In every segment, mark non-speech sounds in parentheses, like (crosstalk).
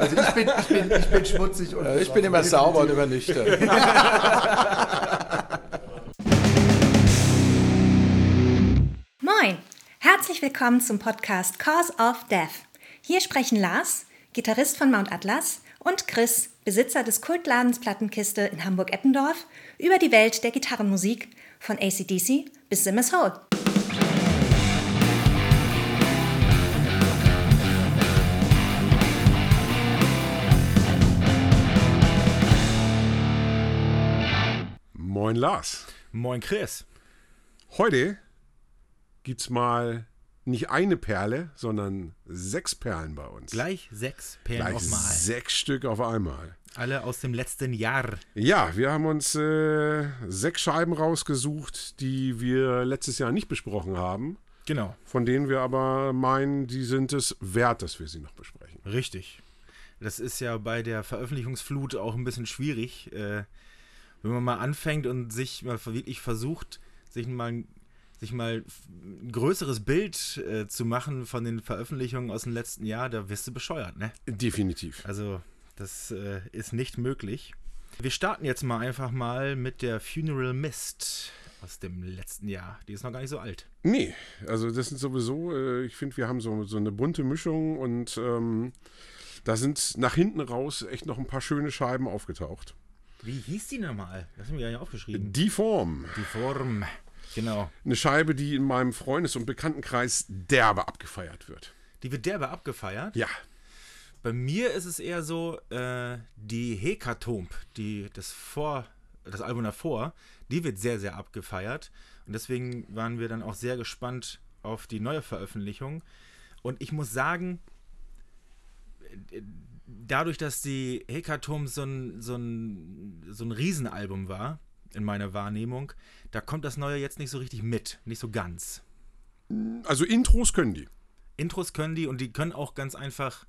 Also ich bin, ich bin, ich bin schmutzig und. ich bin immer sauber und immer nüchtern. (laughs) Moin! Herzlich willkommen zum Podcast Cause of Death. Hier sprechen Lars, Gitarrist von Mount Atlas, und Chris, Besitzer des Kultladens Plattenkiste in Hamburg-Eppendorf, über die Welt der Gitarrenmusik von ACDC bis Simmers Hole. Moin Lars. Moin Chris. Heute gibt's mal nicht eine Perle, sondern sechs Perlen bei uns. Gleich sechs Perlen Gleich auf Mal. sechs Stück auf einmal. Alle aus dem letzten Jahr. Ja, wir haben uns äh, sechs Scheiben rausgesucht, die wir letztes Jahr nicht besprochen haben, Genau. von denen wir aber meinen, die sind es wert, dass wir sie noch besprechen. Richtig. Das ist ja bei der Veröffentlichungsflut auch ein bisschen schwierig, äh, wenn man mal anfängt und sich mal wirklich versucht, sich mal, sich mal ein größeres Bild äh, zu machen von den Veröffentlichungen aus dem letzten Jahr, da wirst du bescheuert, ne? Definitiv. Also, das äh, ist nicht möglich. Wir starten jetzt mal einfach mal mit der Funeral Mist aus dem letzten Jahr. Die ist noch gar nicht so alt. Nee, also das sind sowieso, äh, ich finde, wir haben so, so eine bunte Mischung und ähm, da sind nach hinten raus echt noch ein paar schöne Scheiben aufgetaucht. Wie hieß die nochmal? Das haben wir ja nicht aufgeschrieben. Die Form. Die Form. Genau. Eine Scheibe, die in meinem Freundes- und Bekanntenkreis derbe abgefeiert wird. Die wird derbe abgefeiert. Ja. Bei mir ist es eher so, äh, die Hekatomb, die, das, vor, das Album davor, die wird sehr, sehr abgefeiert. Und deswegen waren wir dann auch sehr gespannt auf die neue Veröffentlichung. Und ich muss sagen, dadurch, dass die Hekatomb so ein, so, ein, so ein Riesenalbum war, in meiner Wahrnehmung, da kommt das Neue jetzt nicht so richtig mit. Nicht so ganz. Also Intros können die. Intros können die und die können auch ganz einfach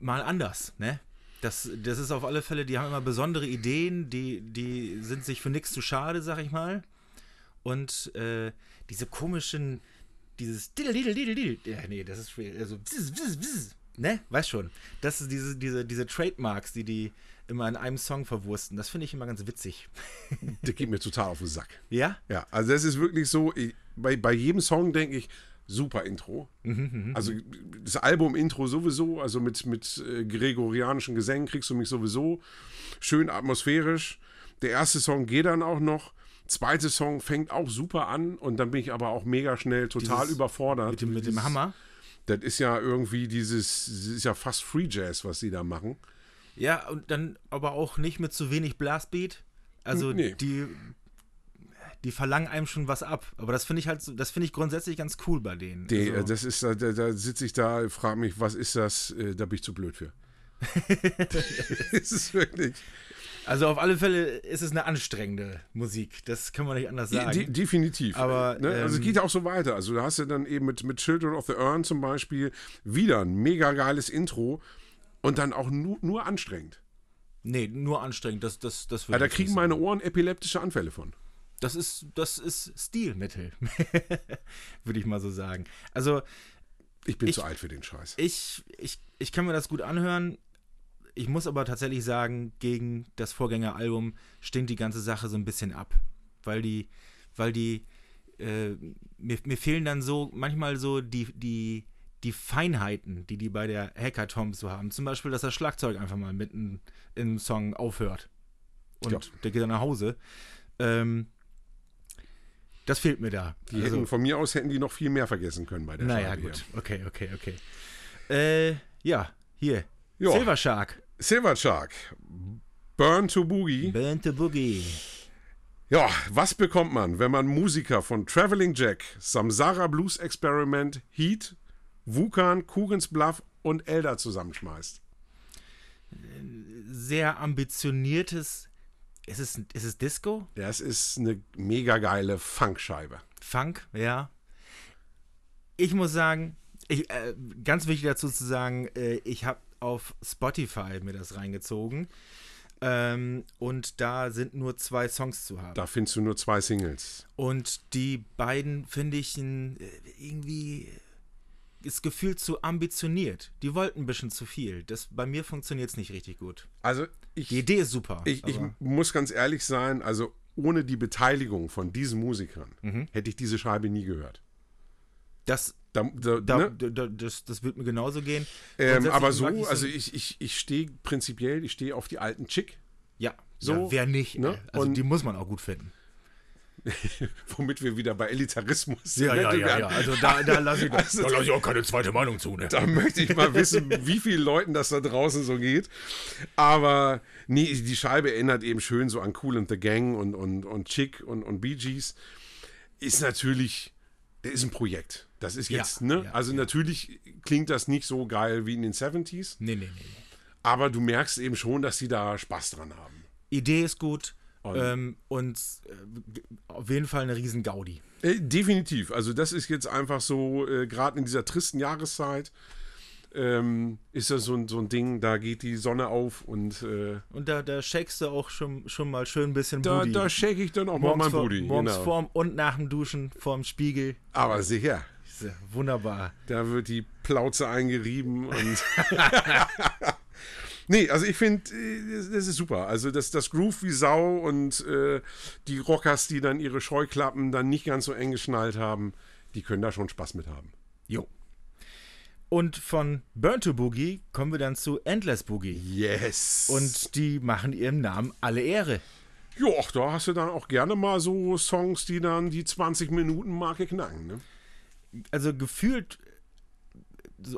mal anders, ne? Das, das ist auf alle Fälle, die haben immer besondere Ideen, die, die sind sich für nichts zu schade, sag ich mal. Und äh, diese komischen, dieses Diddle, Diddle, Diddle, Diddle, ja, nee, das ist schwer, also, bzz, bzz, bzz, ne, weißt schon. Das ist diese, diese, diese Trademarks, die die immer in einem Song verwursten, das finde ich immer ganz witzig. (laughs) Der geht mir total auf den Sack. Ja? Ja, also das ist wirklich so, ich, bei, bei jedem Song denke ich, super Intro. also das Album-Intro sowieso, also mit, mit äh, gregorianischen Gesängen kriegst du mich sowieso. Schön atmosphärisch. Der erste Song geht dann auch noch. Zweite Song fängt auch super an und dann bin ich aber auch mega schnell total Dieses- überfordert. Mit dem, mit dem Hammer. Das ist ja irgendwie dieses, das ist ja fast Free Jazz, was sie da machen. Ja, und dann aber auch nicht mit zu wenig Blastbeat. Also Nee. die, die verlangen einem schon was ab. Aber das finde ich halt, so- das finde ich grundsätzlich ganz cool bei denen. Die, also, das ist, da, da, da sitze ich da, frage mich, was ist das? Äh, Da bin ich zu blöd für. (laughs) das ist wirklich. also auf alle Fälle ist es eine anstrengende Musik. Das kann man nicht anders sagen. De definitiv. Aber, ne? Also es ähm, geht ja auch so weiter. Also da hast du dann eben mit, mit Children of the Urn zum Beispiel wieder ein mega geiles Intro und dann auch nur, nur anstrengend. nee, nur anstrengend. Das, das, das Ja, da kriegen meine. Ohren epileptische Anfälle von. Das ist, das ist Stilmittel. (laughs) würde ich mal so sagen. Also Ich bin Ich- zu alt für den Scheiß. ich, ich, ich kann mir das gut anhören. Ich muss aber tatsächlich sagen, gegen das Vorgängeralbum stinkt die ganze Sache so ein bisschen ab. Weil die, weil die, äh, mir, mir fehlen dann so manchmal so die, die, die Feinheiten, die die bei der Hackathon so haben. Zum Beispiel, dass das Schlagzeug einfach mal mitten im Song aufhört. Und Ja. der geht dann nach Hause. Ähm, das fehlt mir da. Die Also- hätten, von mir aus hätten die noch viel mehr vergessen können bei der naja, Scheibe gut. Okay, okay, okay. Äh, ja, hier. Ja. Silver Shark. Silver Shark. Burn to Boogie. Burn to Boogie. Ja, was bekommt man, wenn man Musiker von Traveling Jack, Samsara Blues Experiment, Heat, Wukan, Kugens Bluff und Elder zusammenschmeißt? Sehr ambitioniertes. Ist es, ist es Disco? Das ist eine mega geile Funkscheibe. Funk, ja. Ich muss sagen, ich, äh, ganz wichtig dazu zu sagen, äh, ich habe auf Spotify mir das reingezogen. Ähm, und da sind nur zwei Songs zu haben. Da findest du nur zwei Singles. Und die beiden finde ich ein, äh, irgendwie ist gefühlt zu ambitioniert. Die wollten ein bisschen zu viel. Das, bei mir funktioniert es nicht richtig gut. Also ich, Die Idee ist super. ich, ich muss ganz ehrlich sein, also ohne die Beteiligung von diesen Musikern Mhm. hätte ich diese Scheibe nie gehört. Das, Da, da, ne? da, das, das wird mir genauso gehen. ähm, aber so, ich also ich, ich, ich stehe prinzipiell, ich stehe auf die alten Chick, Ja, so, ja, wer nicht? ne? Also Und- die muss man auch gut finden. (laughs) womit wir wieder bei Elitarismus sind. Ja, ja, ja, ja. Also da, da lasse ich, (laughs) Also- da lass ich auch keine zweite Meinung zu. Ne? Da möchte ich mal wissen, wie vielen Leuten das da draußen so geht. Aber nee, die Scheibe erinnert eben schön so an Cool and the Gang und, und, und Chick und, und Bee Gees. Ist natürlich, das ist ein Projekt. Das ist Ja, jetzt, ne? ja, also natürlich klingt das nicht so geil wie in den 70s, Nee, nee, nee. aber du merkst eben schon, dass sie da Spaß dran haben. Idee ist gut Und- ähm, und äh, auf jeden Fall eine riesen Gaudi. Äh, definitiv. Also das ist jetzt einfach so, äh, gerade in dieser tristen Jahreszeit, ähm, ist das so, ein- so ein Ding, da geht die Sonne auf und äh, Und da, da shakest du auch schon, schon mal schön ein bisschen da, Booty. da shake ich dann auch mal morgens mein vor, Booty. morgens Genau. vorm und nach dem Duschen vorm Spiegel. Aber sicher, Wunderbar. da wird die Plauze eingerieben und. (laughs) nee, also ich finde, das, das ist super. Also das, das Groove wie Sau und äh, die Rockers, die dann ihre Scheuklappen dann nicht ganz so eng geschnallt haben, die können da schon Spaß mit haben. Jo. Und von Burn to Boogie kommen wir dann zu Endless Boogie. Yes. Und die machen ihrem Namen alle Ehre. ja, da hast du dann auch gerne mal so Songs, die dann die 20 Minuten Marke knacken. Ne? Also gefühlt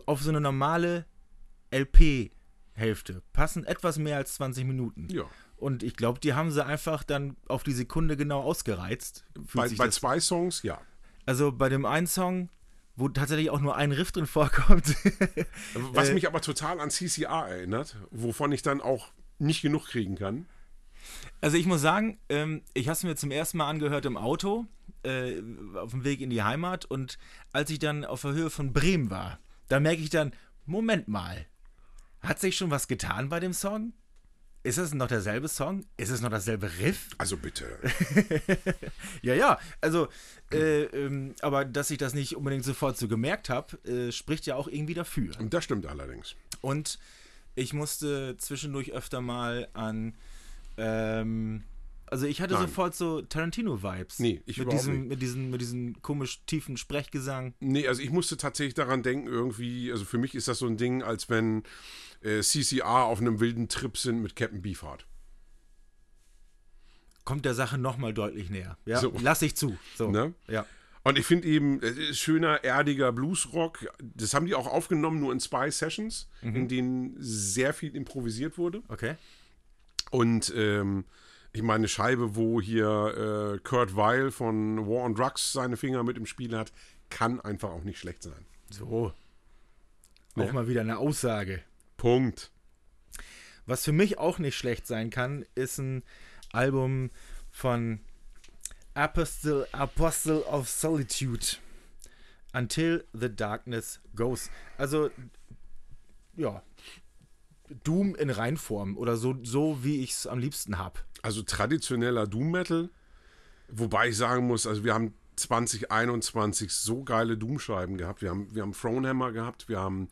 auf so eine normale LP-Hälfte passen etwas mehr als 20 Minuten. Ja. Und ich glaube, die haben sie einfach dann auf die Sekunde genau ausgereizt. Fühlt Bei, bei zwei Songs, ja. also bei dem einen Song, wo tatsächlich auch nur ein Riff drin vorkommt. (laughs) Was Äh, mich aber total an CCR erinnert, wovon ich dann auch nicht genug kriegen kann. Also ich muss sagen, ähm, ich habe es mir zum ersten Mal angehört im Auto, äh, auf dem Weg in die Heimat. Und als ich dann auf der Höhe von Bremen war, da merke ich dann, Moment mal, hat sich schon was getan bei dem Song? Ist es noch derselbe Song? Ist es noch dasselbe Riff? Also bitte. (laughs) Ja, ja, also, äh, ähm, aber dass ich das nicht unbedingt sofort so gemerkt habe, äh, spricht ja auch irgendwie dafür. Und das stimmt allerdings. Und ich musste zwischendurch öfter mal an. Ähm, also ich hatte Nein. sofort so Tarantino-Vibes. Nee, ich mit diesem, nicht. mit diesem, mit diesem komisch tiefen Sprechgesang. Nee, also ich musste tatsächlich daran denken, irgendwie, also für mich ist das so ein Ding, als wenn äh, CCR auf einem wilden Trip sind mit Captain Beefheart. Kommt der Sache nochmal deutlich näher. Ja, So. lass ich zu. So. Ne? Ja. Und ich finde eben, es ist schöner, erdiger Bluesrock. Das haben die auch aufgenommen, nur in zwei Sessions, in denen sehr viel improvisiert wurde. Okay. Und ähm, ich meine, eine Scheibe, wo hier äh, Kurt Weil von War on Drugs seine Finger mit im Spiel hat, kann einfach auch nicht schlecht sein. So. Ne? Auch mal wieder eine Aussage. Punkt. Was für mich auch nicht schlecht sein kann, ist ein Album von Apostle, Apostle of Solitude. Until the Darkness Goes. Also, ja. Doom in Reinform oder so, so wie ich es am liebsten habe. Also traditioneller Doom Metal, wobei ich sagen muss, also wir haben 2021 so geile Doom-Scheiben gehabt. Wir haben, wir haben Thronehammer gehabt, wir haben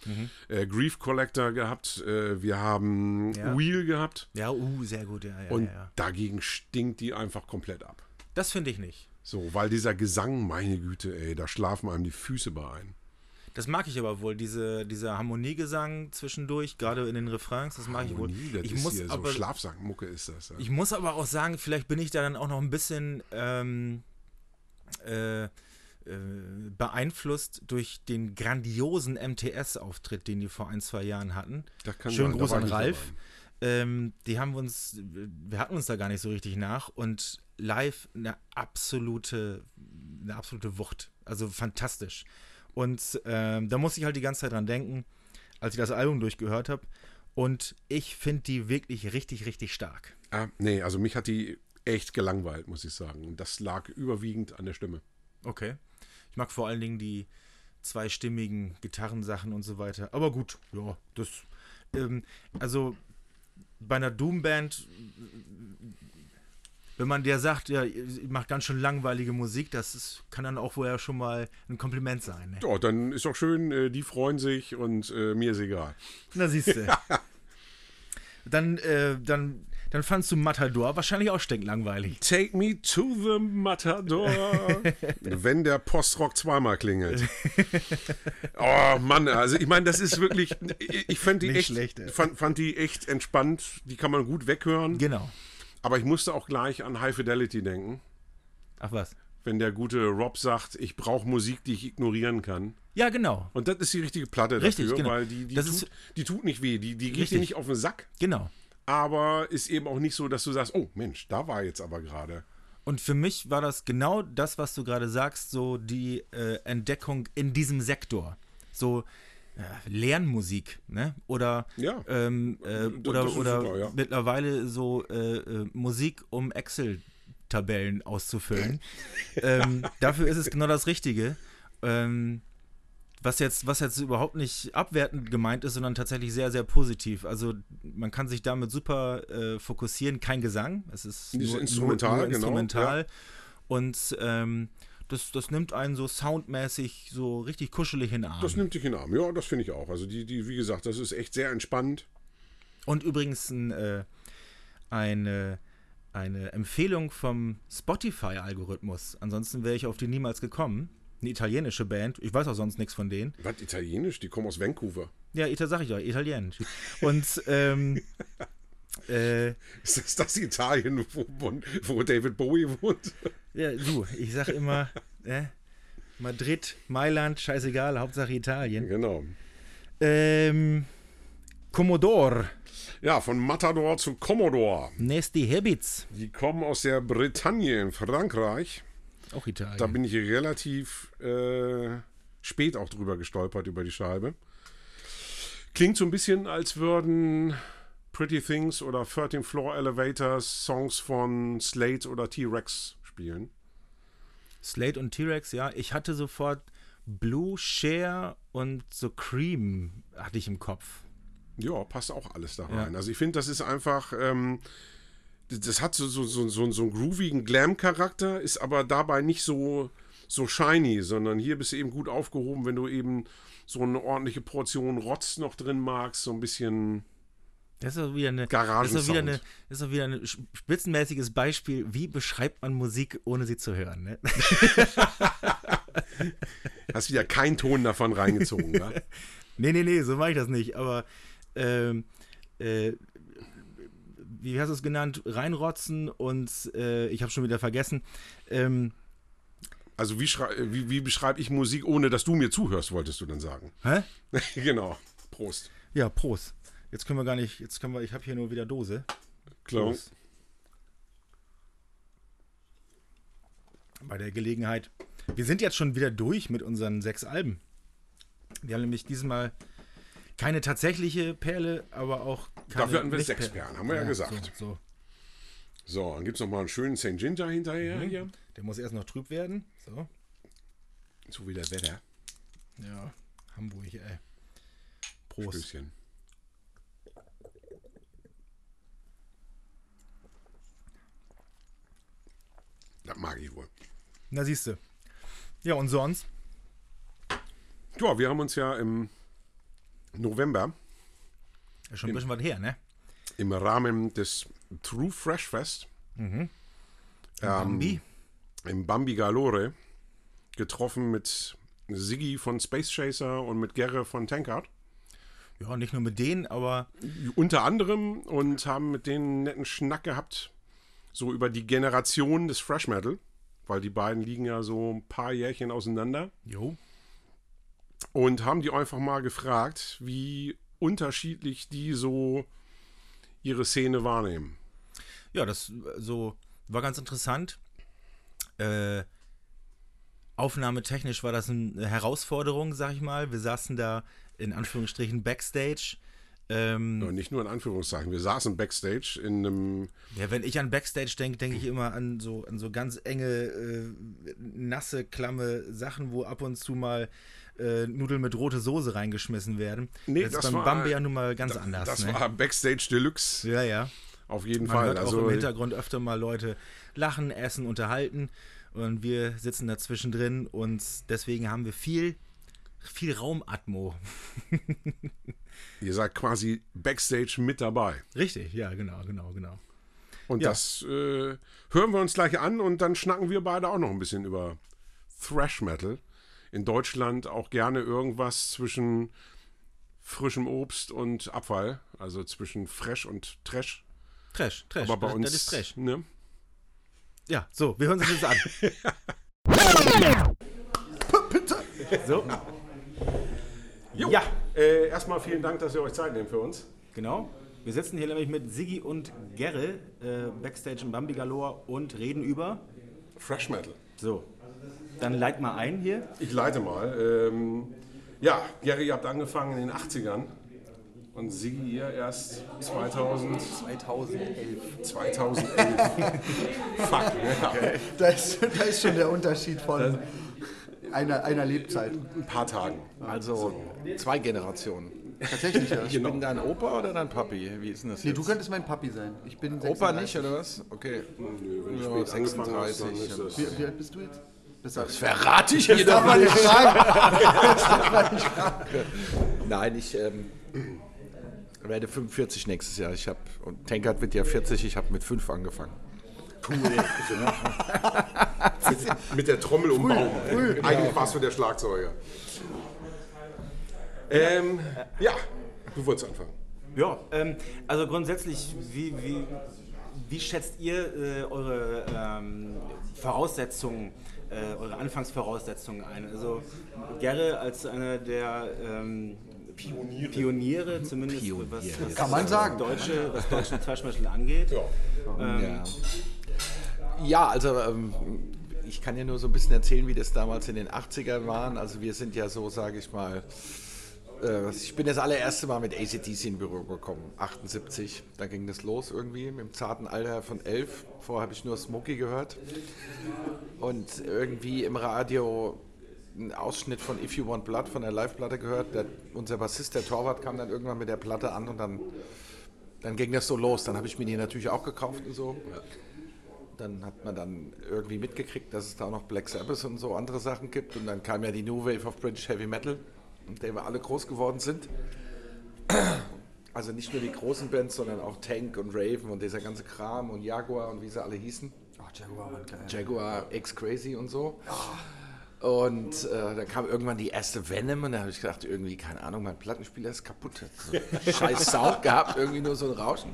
äh, Grief Collector gehabt, äh, wir haben Ja. Wheel gehabt Ja, uh, sehr gut, ja, ja, und ja, ja. dagegen stinkt die einfach komplett ab. Das finde ich nicht. So, weil dieser Gesang, meine Güte, ey, da schlafen einem die Füße bei ein. Das mag ich aber wohl, diese, dieser Harmoniegesang zwischendurch, gerade in den Refrains, das mag ich wohl. Harmonie, das Ich ist muss hier aber so Schlafsackmucke ist das. Ja. Ich muss aber auch sagen, vielleicht bin ich da dann auch noch ein bisschen ähm, äh, äh, beeinflusst durch den grandiosen MTS-Auftritt, den die vor ein, zwei Jahren hatten. Das kann Schönen sein, Gruß an Ralf. Ähm, die haben uns, wir hatten uns da gar nicht so richtig nach und live eine absolute, eine absolute Wucht. Also fantastisch. Und ähm, da muss ich halt die ganze Zeit dran denken, als ich das Album durchgehört habe. Und ich finde die wirklich richtig, richtig stark. Ah, nee, also mich hat die echt gelangweilt, muss ich sagen. Und das lag überwiegend an der Stimme. Okay. Ich mag vor allen Dingen die zweistimmigen Gitarrensachen und so weiter. Aber gut, ja, das. Ähm, also bei einer Doom-Band wenn man dir sagt, ja, ich mache ganz schön langweilige Musik, das ist, kann dann auch vorher schon mal ein Kompliment sein. Ne? Ja, dann ist doch schön, äh, die freuen sich und äh, mir ist egal. Na siehst du. (laughs) dann, äh, dann, dann fandst du Matador wahrscheinlich auch stinklangweilig. Take me to the Matador. (laughs) Wenn der Postrock zweimal klingelt. (laughs) oh Mann, also ich meine, das ist wirklich, ich fand die Nicht echt, schlecht, fand, fand die echt entspannt. Die kann man gut weghören. Genau. Aber ich musste auch gleich an High Fidelity denken. Ach was. Wenn der gute Rob sagt, ich brauche Musik, die ich ignorieren kann. Ja, genau. Und das ist die richtige Platte Richtig, dafür, genau. weil die, die, Das tut, ist- die tut nicht weh. Die, die geht dir Richtig. nicht auf den Sack. Genau. Aber ist eben auch nicht so, dass du sagst, oh Mensch, da war jetzt aber gerade. Und für mich war das genau das, was du gerade sagst, so die äh, Entdeckung in diesem Sektor. So Lernmusik, ne? Oder, Ja. ähm, äh, oder, oder super, ja. mittlerweile so äh, äh, Musik, um Excel-Tabellen auszufüllen. (laughs) ähm, dafür ist es genau das Richtige. Ähm, was jetzt, was jetzt überhaupt nicht abwertend gemeint ist, sondern tatsächlich sehr, sehr positiv. Also man kann sich damit super äh, fokussieren. Kein Gesang, es ist nur, instrumental, nur, nur genau, instrumental. Und ähm, das, das nimmt einen so soundmäßig so richtig kuschelig in den Arm. Das nimmt dich in den Arm. Ja, das finde ich auch. Also die, die, wie gesagt, das ist echt sehr entspannt. Und übrigens ein, äh, eine, eine Empfehlung vom Spotify-Algorithmus. Ansonsten wäre ich auf die niemals gekommen. Eine italienische Band. Ich weiß auch sonst nichts von denen. Was, Italienisch? Die kommen aus Vancouver. Ja, Ita sag ich ja, italienisch. Und ähm, (laughs) äh, Ist das das Italien, wo, wo, David Bowie wohnt? ja, du, ich sag immer, äh, Madrid, Mailand, scheißegal, Hauptsache Italien. Genau. Ähm, Commodore, Ja, von Matador zu Commodore. Nasty Habits, Die kommen aus der Bretagne in Frankreich. auch Italien. Da bin ich relativ äh, spät auch drüber gestolpert, über die Scheibe. Klingt so ein bisschen, als würden Pretty Things oder 13 Floor Elevators Songs von Slate oder T-Rex spielen. Slate und T-Rex, ja. Ich hatte sofort Blue, Share und so Cream hatte ich im Kopf. Ja, passt auch alles da Ja. rein. Also ich finde, das ist einfach, ähm, das- das hat so, so, so, so, so einen groovigen Glam-Charakter, ist aber dabei nicht so, so shiny, sondern hier bist du eben gut aufgehoben, wenn du eben so eine ordentliche Portion Rotz noch drin magst, so ein bisschen. Das ist doch wieder eine, das ist wieder eine, das ist wieder ein spitzenmäßiges Beispiel, wie beschreibt man Musik, ohne sie zu hören. Ne? (laughs) Hast wieder keinen Ton davon reingezogen, ja? (laughs) nee, nee, nee, so mache ich das nicht. Aber ähm, äh, wie hast du es genannt? Reinrotzen und äh, ich habe schon wieder vergessen. Ähm, Also wie, wie, wie beschreibe ich Musik, ohne dass du mir zuhörst, wolltest du dann sagen. hä? (laughs) genau. Prost. Ja, Prost. Jetzt können wir gar nicht, jetzt können wir, ich habe hier nur wieder Dose. Klar. Bei der Gelegenheit. Wir sind jetzt schon wieder durch mit unseren sechs Alben. Wir haben nämlich diesmal keine tatsächliche Perle, aber auch keine Dafür hatten wir sechs Perlen, haben wir ja gesagt. So, so. So, dann gibt es noch mal einen schönen St. Ginger hinterher hier. Der muss erst noch trüb werden. So. So wie das Wetter. Ja, Hamburg, ey. Prost. Stößchen. Das mag ich wohl. Na, siehst du. Ja, und sonst? Ja, wir haben uns ja im November Ja, schon ein bisschen was her, ne? im Rahmen des True Fresh Fest ähm, Bambi. im Bambi Galore getroffen mit Siggi von Space Chaser und mit Gerre von Tankard. Ja, nicht nur mit denen, aber Unter anderem und haben mit denen einen netten Schnack gehabt, so über die Generation des Fresh Metal, weil die beiden liegen ja so ein paar Jährchen auseinander. jo. Und haben die einfach mal gefragt, wie unterschiedlich die so ihre Szene wahrnehmen. Ja, das so war ganz interessant. Äh, aufnahmetechnisch war das eine Herausforderung, sag ich mal. Wir saßen da in Anführungsstrichen Backstage. Ähm, Und nicht nur in Anführungszeichen. Wir saßen backstage in einem, ja, wenn ich an Backstage denke, denke ich immer an so, an so ganz enge, äh, nasse, klamme Sachen, wo ab und zu mal äh, Nudeln mit rote Soße reingeschmissen werden. Nee, das das ist beim war- Bambi ja nun mal ganz anders. das ne? war Backstage Deluxe. ja, ja. Auf jeden Man Fall. hört auch Also im Hintergrund öfter mal Leute lachen, essen, unterhalten und wir sitzen dazwischen drin und deswegen haben wir viel, viel Raumatmo. ihr seid quasi Backstage mit dabei. Richtig, ja, genau, genau, genau. Und Ja. das äh, hören wir uns gleich an und dann schnacken wir beide auch noch ein bisschen über Thrash Metal. In Deutschland auch gerne irgendwas zwischen frischem Obst und Abfall, also zwischen Fresh und Trash. Trash, Trash, Aber bei das, uns, das ist Trash. Ne? Ja, so, wir hören uns das an. (laughs) So, Jo, Ja. Äh, erstmal vielen Dank, dass ihr euch Zeit nehmt für uns. genau. Wir sitzen hier nämlich mit Siggi und Gerre äh, Backstage im Bambi Galore und reden über. Fresh Metal. So, dann leit mal ein hier. Ich leite mal. Ähm, ja, Gary, ihr habt angefangen in den 80ern und Sigi ihr erst 2000, 2011. 2011. Fuck, ja. Da ist, da ist schon der Unterschied von einer, einer Lebzeit. ein paar Tagen. Also zwei Generationen. Tatsächlich, ja. (laughs) Ich bin dein Opa oder dein Papi? Wie ist denn das Nee, jetzt? du könntest mein Papi sein. Ich bin Opa 36. nicht, oder was? Okay. Wenn ich Ja, spät angefangen habe, dann 36. ist das- Wie, wie alt bist du jetzt? Das darf Das verrate ich hier darf doch man nicht. (laughs) Nein, ich ähm, werde 45 nächstes Jahr. Ich habe und Tankard wird ja 40. Ich habe mit 5 angefangen. (laughs) Mit der Trommel um Baum. Eigentlich warst du der Schlagzeuger. Ähm, ja, du wolltest anfangen. Ja, ähm, also grundsätzlich, wie, wie, wie schätzt ihr äh, eure ähm, Voraussetzungen, äh, eure Anfangsvoraussetzungen ein? Also Gerre als einer der ähm, Pioniere. Pioniere, zumindest was, was Kann man sagen. Deutsche, was deutschen Thrash angeht. Ja. ja, also ähm, ich kann ja nur so ein bisschen erzählen, wie das damals in den 80ern waren. Also wir sind ja so, sage ich mal, äh, ich bin das allererste Mal mit ACDC in Büro gekommen, 78. Da ging das los irgendwie im zarten Alter von 11. Vorher habe ich nur Smokey gehört. Und irgendwie im Radio einen Ausschnitt von If You Want Blood von der Live-Platte gehört. Der, unser Bassist, der Torwart, kam dann irgendwann mit der Platte an und dann, dann ging das so los. Dann habe ich mir die natürlich auch gekauft und so. Dann hat man dann irgendwie mitgekriegt, dass es da auch noch Black Sabbath und so andere Sachen gibt. Und dann kam ja die New Wave of British Heavy Metal, mit der wir alle groß geworden sind. Also nicht nur die großen Bands, sondern auch Tank und Raven und dieser ganze Kram und Jaguar und wie sie alle hießen. Ach, Jaguar war geil. Jaguar X Crazy und so. Und äh, dann kam irgendwann die erste Venom und da habe ich gedacht, irgendwie, keine Ahnung, mein Plattenspieler ist kaputt. Hat so (laughs) scheiß Sound gehabt, irgendwie nur so ein Rauschen.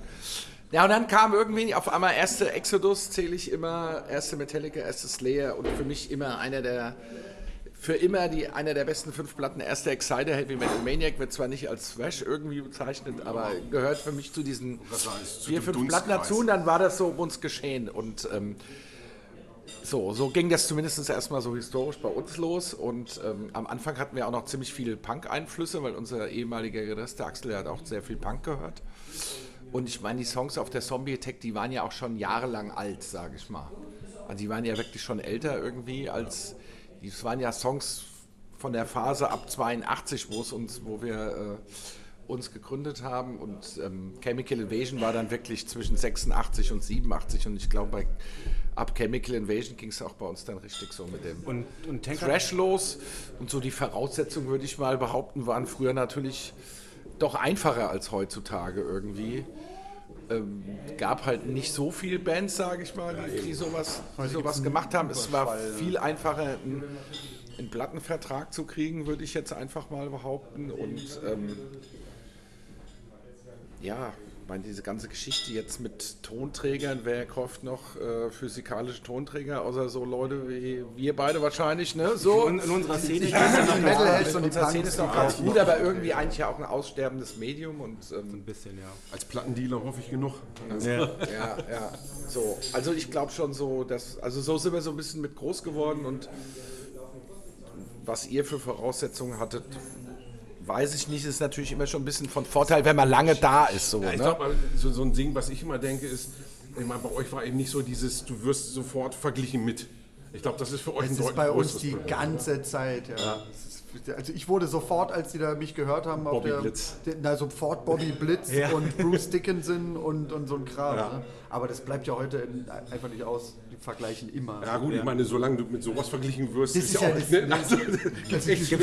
Ja, und dann kam irgendwie auf einmal erste Exodus, zähle ich immer, erste Metallica, erste Slayer und für mich immer einer der, für immer die, einer der besten fünf Platten, erste Exciter, Heavy Metal Maniac, wird zwar nicht als Thrash irgendwie bezeichnet, aber gehört für mich zu diesen heißt, zu vier, fünf Platten dazu und dann war das so um uns geschehen und ähm, so, so ging das zumindest erstmal so historisch bei uns los. Und ähm, am Anfang hatten wir auch noch ziemlich viele Punk-Einflüsse, weil unser ehemaliger Gitarrist, der Axel, der hat auch sehr viel Punk gehört. Und ich meine, die Songs auf der Zombie Attack, die waren ja auch schon jahrelang alt, sage ich mal. Also die waren ja wirklich schon älter irgendwie als, das waren ja Songs von der Phase ab 82, wo es uns, wo wir äh, uns gegründet haben und ähm, Chemical Invasion war dann wirklich zwischen 86 und 87 und ich glaube bei ab Chemical Invasion ging es auch bei uns dann richtig so mit dem Und, und Thrash los und so die Voraussetzungen würde ich mal behaupten waren früher natürlich doch einfacher als heutzutage irgendwie. Ähm, gab halt nicht so viele Bands, sage ich mal, die, die sowas, die sowas gemacht haben. Es war viel einfacher, einen, einen Plattenvertrag zu kriegen, würde ich jetzt einfach mal behaupten. Und ähm, ja, meine, diese ganze Geschichte jetzt mit Tonträgern, wer kauft noch äh, physikalische Tonträger, außer so Leute wie wir beide wahrscheinlich, ne? So. in, in unserer Szene Die Metalheads und die Unsere Szene ist noch ganz gut, aber irgendwie eigentlich ja auch ein aussterbendes Medium und ähm, ein bisschen, ja. Als Plattendealer hoffe ich genug. ja. ja, ja, so. Also ich glaube schon so, dass, also so sind wir so ein bisschen mit groß geworden und was ihr für Voraussetzungen hattet, weiß ich nicht, ist natürlich immer schon ein bisschen von Vorteil, wenn man lange da ist. So, Ja, ich ne? glaube, so, so ein Ding, was ich immer denke, ist, ich meine, bei euch war eben nicht so dieses, du wirst sofort verglichen mit. Ich glaube, das ist für euch ein Das ist bei uns die Problem. ganze Zeit, ja. Das ist- also ich wurde sofort, als die da mich gehört haben, auf Bobby der, Blitz. der- na, sofort Bobby Blitz Ja. und Bruce Dickinson und, und so ein Kram. Ja. Ne? Aber das bleibt ja heute in, einfach nicht aus. Vergleichen immer. Ja gut, ich meine, solange du mit sowas verglichen wirst, Das ist ist ja ja auch das- ne? also.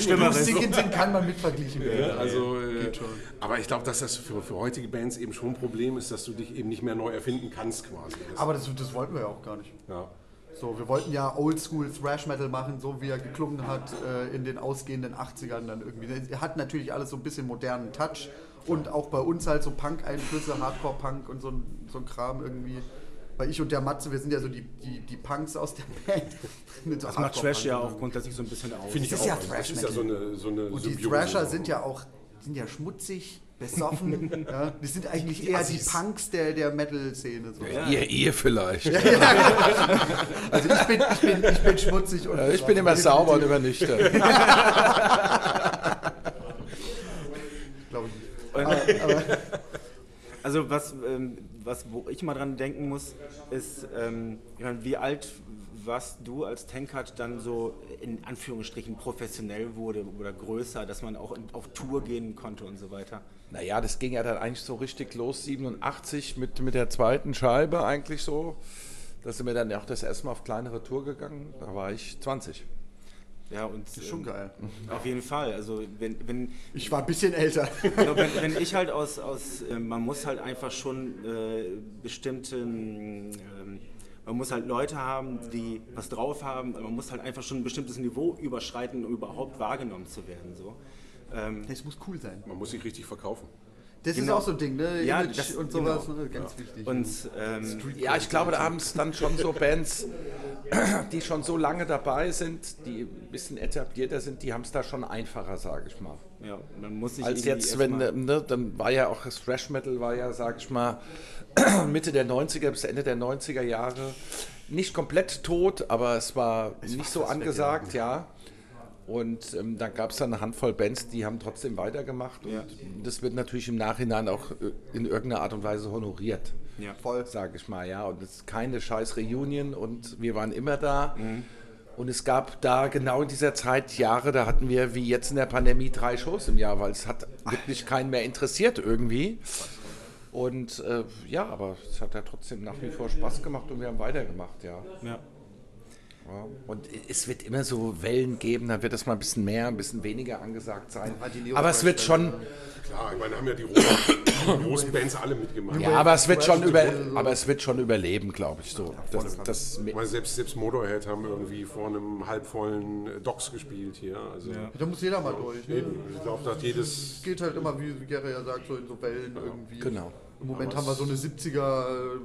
Schlimmeres. Bruce Dickinson kann man mit verglichen Ja, werden. also, äh, aber ich glaube, dass das für, für heutige Bands eben schon ein Problem ist, dass du dich eben nicht mehr neu erfinden kannst quasi. Das, Aber das, das wollten wir ja auch gar nicht. ja. So, wir wollten ja Oldschool Thrash Metal machen, so wie er geklungen hat äh, in den ausgehenden 80ern dann irgendwie. Er hat natürlich alles so ein bisschen modernen Touch und auch bei uns halt so Punk-Einflüsse, Hardcore-Punk und so so ein Kram irgendwie. Weil ich und der Matze, wir sind ja so die, die, die Punks aus der Band. (laughs) Mit so Das macht Trash ja auch grundsätzlich so ein bisschen aus. Finde ich Das auch. ist ja Thrash das ist ja so eine, so eine Und die Symbiose Thrasher so. sind ja auch sind ja schmutzig, besoffen. (laughs) ja. Die sind eigentlich eher die Assis. Punks der, der Metal-Szene. So. Ihr, ihr vielleicht. (laughs) Also ich bin, ich, bin, ich bin schmutzig und Ja, ich bin immer sauber und immer nüchtern. glaube ich nicht. Also was, ähm, was wo ich mal dran denken muss, ist, ähm, meine, wie alt warst du als Tankard dann so in Anführungsstrichen professionell wurde oder größer, dass man auch auf Tour gehen konnte und so weiter? Naja, das ging ja dann eigentlich so richtig los, 87 mit, mit der zweiten Scheibe eigentlich so. Da sind wir dann auch das erste Mal auf kleinere Tour gegangen. Da war ich 20. Ja, und ist schon ähm, geil. Auf jeden Fall. Also wenn, wenn, Ich war ein bisschen älter. Also wenn, wenn ich halt aus, aus äh, man muss halt einfach schon äh, bestimmte, ähm, man muss halt Leute haben, die was drauf haben, man muss halt einfach schon ein bestimmtes Niveau überschreiten, um überhaupt wahrgenommen zu werden. So. Ähm, Es muss cool sein. Man muss sich richtig verkaufen. Das Genau. ist auch so ein Ding, ne? Ja, Image das- und sowas, genau. ne? ganz wichtig. und ähm, Ja, ich glaube, da haben es dann schon so Bands, (clears throat) die schon so lange dabei sind, die ein bisschen etablierter sind, die haben es da schon einfacher, sage ich mal. ja, man muss sich Als jetzt, wenn, ne, dann war ja auch das Thrash Metal, war ja, sag ich mal, (clears throat) Mitte der 90er bis Ende der 90er Jahre nicht komplett tot, aber es war nicht so angesagt, ja. Und ähm, dann gab es dann eine Handvoll Bands, die haben trotzdem weitergemacht. Und Ja. das wird natürlich im Nachhinein auch äh, in irgendeiner Art und Weise honoriert. Ja. Voll. Sage ich mal, ja. Und es ist keine scheiß Reunion und wir waren immer da. Und es gab da genau in dieser Zeit Jahre, da hatten wir wie jetzt in der Pandemie drei Shows im Jahr, weil es hat wirklich keinen mehr interessiert irgendwie. Und äh, ja, aber es hat ja trotzdem nach wie vor Spaß gemacht und wir haben weitergemacht, ja. ja. Ja. Und es wird immer so Wellen geben, dann wird das mal ein bisschen mehr, ein bisschen weniger angesagt sein. Aber es wird schon, Klar, ich meine, haben ja die großen, die (coughs) großen Bands alle mitgemacht. ja, aber es wird schon über, aber es wird schon überleben, glaube ich so. Das, das, Ich meine, selbst, selbst Motorhead haben irgendwie vor einem halbvollen äh, Docks gespielt hier. Also da muss jeder mal durch. Ne? ich glaube, dass jedes Es geht halt immer, wie Gere ja sagt, so in so Wellen irgendwie. Genau. Im Moment haben wir so eine 70er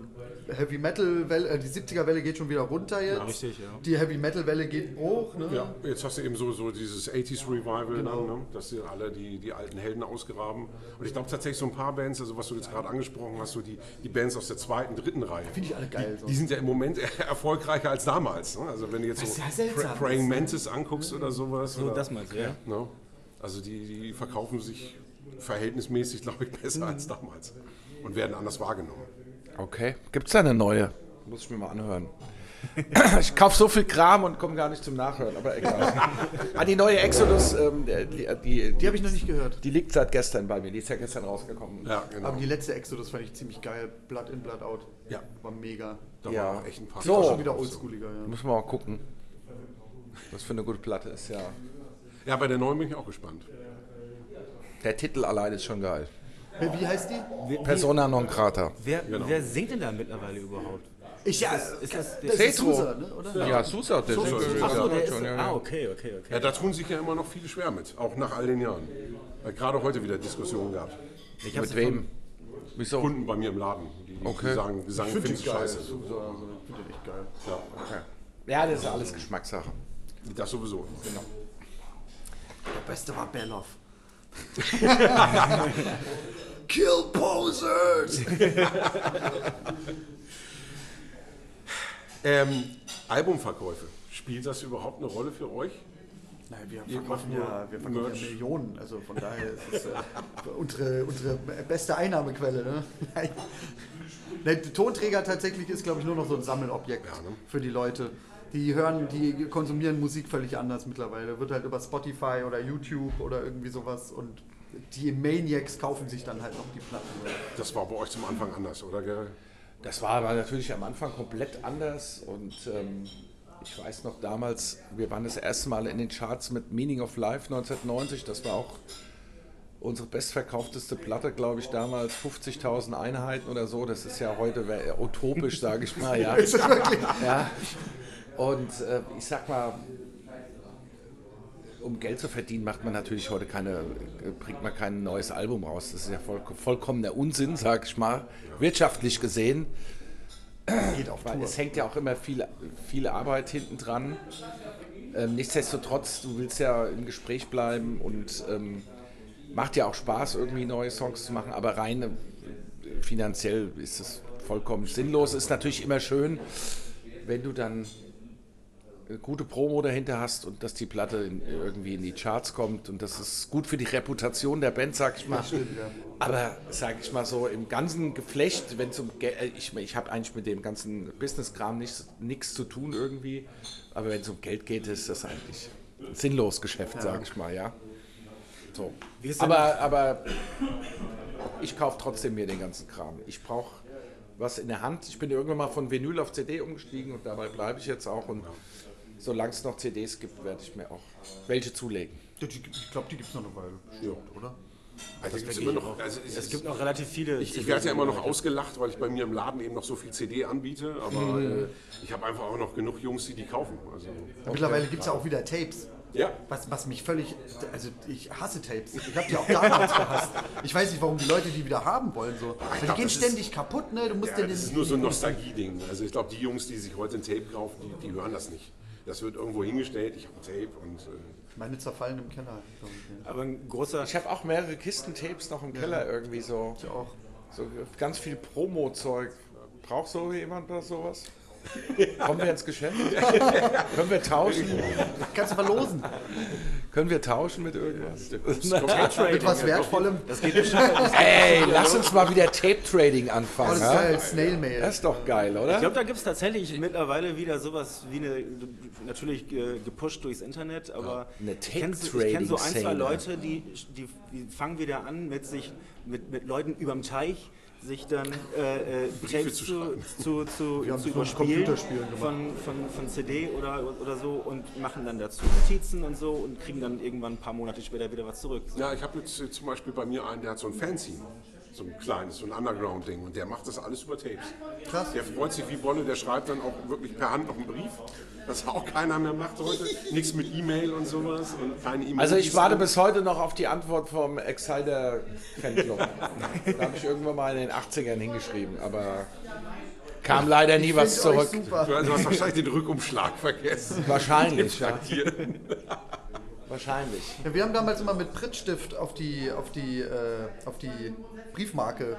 Heavy Metal Welle, äh, die 70er Welle geht schon wieder runter jetzt. richtig, ja. Die Heavy Metal Welle geht hoch. Ne? Ja, jetzt hast du eben so, so dieses 80s Revival, Genau. dann, ne? dass sie alle die, die alten Helden ausgraben. Und ich glaube tatsächlich so ein paar Bands, also was du jetzt gerade angesprochen hast, so die, die Bands aus der zweiten, dritten Reihe. Finde ich alle geil. So. Die sind ja im Moment (laughs) erfolgreicher als damals. Ne? Also wenn du jetzt Was so ja Praying Mantis anguckst oder sowas. So, oder, das meinst du, ja? Ne? Also die, die verkaufen sich verhältnismäßig, glaube ich, besser als damals. Und werden anders wahrgenommen. Okay. Gibt es da eine neue? Muss ich mir mal anhören. (laughs) ich kaufe so viel Kram und komme gar nicht zum Nachhören, aber egal. (laughs) ah, die neue Exodus, ähm, die, die, Die habe ich noch nicht gehört. die liegt seit gestern bei mir. Die ist ja gestern rausgekommen. Ja, genau. Aber die letzte Exodus fand ich ziemlich geil. Blood in, Blood out. Ja. War mega. da ja. war echt ein paar So. War schon wieder oldschooliger, ja. Müssen wir mal gucken, was für eine gute Platte ist, ja. Ja, bei der neuen bin ich auch gespannt. Der Titel allein ist schon geil. Wie heißt die? Persona non grata. Wer, Genau. wer singt denn da mittlerweile überhaupt? Ich, ja, Ist das, das ist. Sousa, ne? oder? Ja, Susa, der Sousa, singt ja. Ach so, der ist, schon, ja, ah, ja. okay, okay, okay. Ja, da tun sich ja immer noch viele schwer mit, auch nach all den Jahren. Weil gerade heute wieder Diskussionen gab. Ich Mit wem? Wieso? Kunden bei mir im Laden, die, die Okay. sagen, Gesang Ich finde geil. scheiße. Sousa, also, ich finde echt geil. Ja, Ja, das ist alles Geschmackssache. das sowieso. Genau. Der beste war Belloff. (laughs) (laughs) Kill Posers! (laughs) Ähm, Albumverkäufe, spielt das überhaupt eine Rolle für euch? Nein, wir verkaufen ja, wir verkaufen ja. Millionen. Also von daher ist es äh, unsere, unsere beste Einnahmequelle. Ne? Nein. Der Tonträger tatsächlich ist, glaube ich, nur noch so ein Sammelobjekt Ja, ne? für die Leute. Die hören, die konsumieren Musik völlig anders mittlerweile. Wird halt über Spotify oder YouTube oder irgendwie sowas und die Maniacs kaufen sich dann halt noch die Platten. Das war bei euch zum Anfang anders, oder Gerald? Das war aber natürlich am Anfang komplett anders und ähm, ich weiß noch damals, wir waren das erste Mal in den Charts mit Meaning of Life 1990, das war auch unsere bestverkaufteste Platte, glaube ich, damals 50.000 Einheiten oder so. Das ist ja heute wär- utopisch, sage ich mal. Ja. (laughs) Ist das wirklich? Ja. Und äh, ich sag mal, um Geld zu verdienen, macht man natürlich heute keine, bringt man kein neues Album raus. Das ist ja voll, vollkommener Unsinn, sag ich mal, wirtschaftlich gesehen. Geht auf Weil Tour. es hängt ja auch immer viel, viel Arbeit hinten dran. Ähm, nichtsdestotrotz, du willst ja im Gespräch bleiben und ähm, macht ja auch Spaß, irgendwie neue Songs zu machen, aber rein äh, finanziell ist es vollkommen sinnlos. Ist natürlich immer schön, wenn du dann gute Promo dahinter hast und dass die Platte in, irgendwie in die Charts kommt und das ist gut für die Reputation der Band, sag ich mal. stimmt, ja. Aber sag ich mal so, im ganzen Geflecht, wenn um Ge- äh, ich, ich habe eigentlich mit dem ganzen Business-Kram nichts zu tun irgendwie, aber wenn es um Geld geht, ist das eigentlich ein sinnlos Geschäft, sag ich mal, ja. So. Aber, aber ich kaufe trotzdem mir den ganzen Kram. Ich brauche was in der Hand. Ich bin irgendwann mal von Vinyl auf CD umgestiegen und dabei bleibe ich jetzt auch. Und solange es noch CDs gibt, werde ich mir auch welche zulegen. Die- die- Ich glaube, die gibt es noch eine Weile. Bestimmt, oder? Also gibt's immer noch, also es, Es gibt noch relativ viele. ich, ich werde ja immer noch ausgelacht, weil ich bei mir im Laden eben noch so viel CD anbiete, aber Mhm. äh, ich habe einfach auch noch genug Jungs, die die kaufen. Also, Mittlerweile gibt es ja auch wieder Tapes. ja, Was, was mich völlig. Also, ich hasse Tapes. Ich habe die auch damals gehasst. Ich weiß nicht, warum die Leute die wieder haben wollen. So. Die glaub, gehen das ist- ständig kaputt, ne? Du musst ja, das ist nur so ein Nostalgie-Ding. Also ich glaube, die Jungs, die sich heute ein Tape kaufen, die, die hören das nicht. Das wird irgendwo hingestellt, ich habe ein Tape und äh, Meine zerfallen im Keller. ja. Aber ein großer. Ich habe auch mehrere Kisten Tapes noch im Keller irgendwie so. Ich auch. So ganz viel Promo-Zeug. Braucht so jemand da sowas? Kommen wir ins Geschäft? (laughs) Können wir tauschen? Kannst du verlosen. Können wir tauschen mit irgendwas? (laughs) Mit was Wertvollem. Das geht bestimmt. (laughs) Ey, lass uns mal wieder Tape-Trading Oh, anfangen. das ist ja? geil. Snail Mail. Das ist doch geil, oder? Ich glaube, da gibt es tatsächlich mittlerweile wieder sowas wie eine, natürlich äh, gepusht durchs Internet, aber eine ich kenne so, ich kenn so ein, zwei. Leute, die, die, die fangen wieder an mit sich, mit, mit Leuten überm Teich sich dann äh, äh, Tapes zu zu, zu, zu, überspielen von, von, von CD oder, oder so und machen dann dazu Notizen und so und kriegen dann irgendwann ein paar Monate später wieder was zurück. So. ja, ich habe jetzt äh, zum Beispiel bei mir einen, der hat so ein Fanzine. So ein kleines, so ein Underground-Ding. Und der macht das alles über Tapes. Krass. Der freut sich wie Bolle, der schreibt dann auch wirklich per Hand noch einen Brief. Das auch keiner mehr macht heute. Nichts mit E-Mail und sowas. Und keine E-Mail. Also ich warte bis heute noch auf die Antwort vom Exciter Fanclub. (laughs) da habe ich irgendwann mal in den 80ern hingeschrieben, aber kam leider nie was zurück. Super. Du hast wahrscheinlich den Rückumschlag vergessen. Wahrscheinlich, ja. Wahrscheinlich. Ja, wir haben damals immer mit Prittstift auf die, auf die, äh, auf die Briefmarke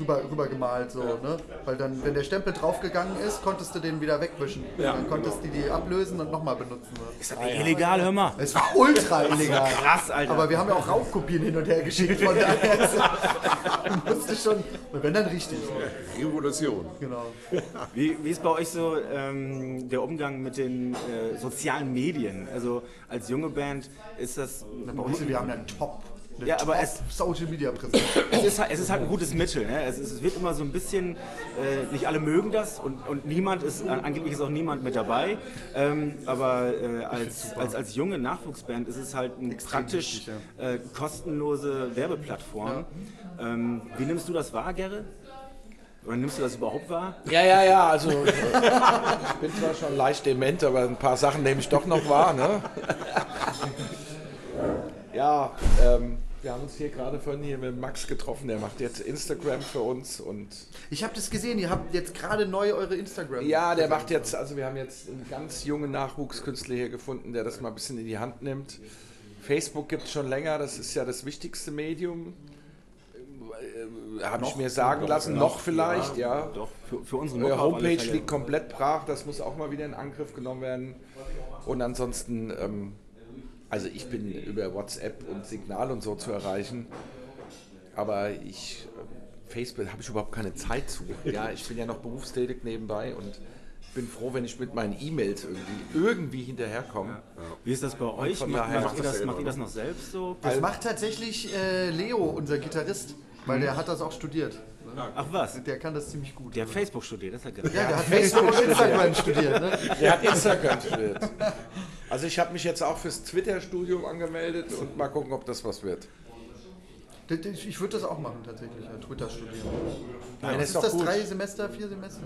rüber, rüber gemalt, so, ne? Weil dann, wenn der Stempel draufgegangen ist, konntest du den wieder wegwischen. Ja, dann konntest du die ablösen und nochmal benutzen. Ne? Ist das illegal, hör mal. Es war ultra illegal. Krass, Alter. Aber wir haben ja auch Raubkopien hin und her geschickt, von daher (laughs) musste schon, und wenn dann richtig. Revolution. Genau. (laughs) Wie, wie ist bei euch so ähm, der Umgang mit den äh, sozialen Medien? Also als junge Band ist das. Bei uns, wir haben ja einen Top. Eine Ja, aber es- Social Media Präsenz. (coughs) Es ist, halt- es ist halt ein gutes Mittel. Ne? Es, ist, es wird immer so ein bisschen, äh, nicht alle mögen das und, und niemand ist, angeblich ist auch niemand mit dabei. Ähm, aber äh, als, als, als junge Nachwuchsband ist es halt eine praktisch wichtig, äh, kostenlose Werbeplattform. Ähm, wie nimmst du das wahr, Gerre? Oder nimmst du das überhaupt wahr? Ja, ja, ja, also (laughs) ich bin zwar schon leicht dement, aber ein paar Sachen nehme ich doch noch wahr, ne? (laughs) Ja, ähm, wir haben uns hier gerade vorhin hier mit Max getroffen, der macht jetzt Instagram für uns und Ich habe das gesehen, ihr habt jetzt gerade neu eure Instagram. ja, der macht jetzt, also wir haben jetzt einen ganz jungen Nachwuchskünstler hier gefunden, der das mal ein bisschen in die Hand nimmt. Facebook gibt es schon länger, das ist ja das wichtigste Medium. Habe ich mir sagen lassen, noch vielleicht, ja. Doch, für, für unsere Eure Homepage liegt komplett brach, das muss auch mal wieder in Angriff genommen werden. Und ansonsten, ähm, also ich bin über WhatsApp und Signal und so zu erreichen, aber ich, äh, Facebook habe ich überhaupt keine Zeit zu. Ja, ich bin ja noch berufstätig nebenbei und bin froh, wenn ich mit meinen E-Mails irgendwie, irgendwie hinterherkomme. Wie ist das bei euch? Macht, daher- macht, ihr das, macht ihr das noch selbst so? Das macht tatsächlich äh, Leo, unser Gitarrist, weil der hat das auch studiert. Ach was? Der kann das ziemlich gut. Der hat Facebook studiert, das hat er ja, gesagt. der hat Facebook und Instagram studiert. Ne? Der hat Instagram studiert. (laughs) Also ich habe mich jetzt auch fürs Twitter-Studium angemeldet und mal gucken, ob das was wird. Ich würde das auch machen tatsächlich, ja, Twitter studieren. Nein, ist ist doch das? gut. Drei Semester, vier Semester?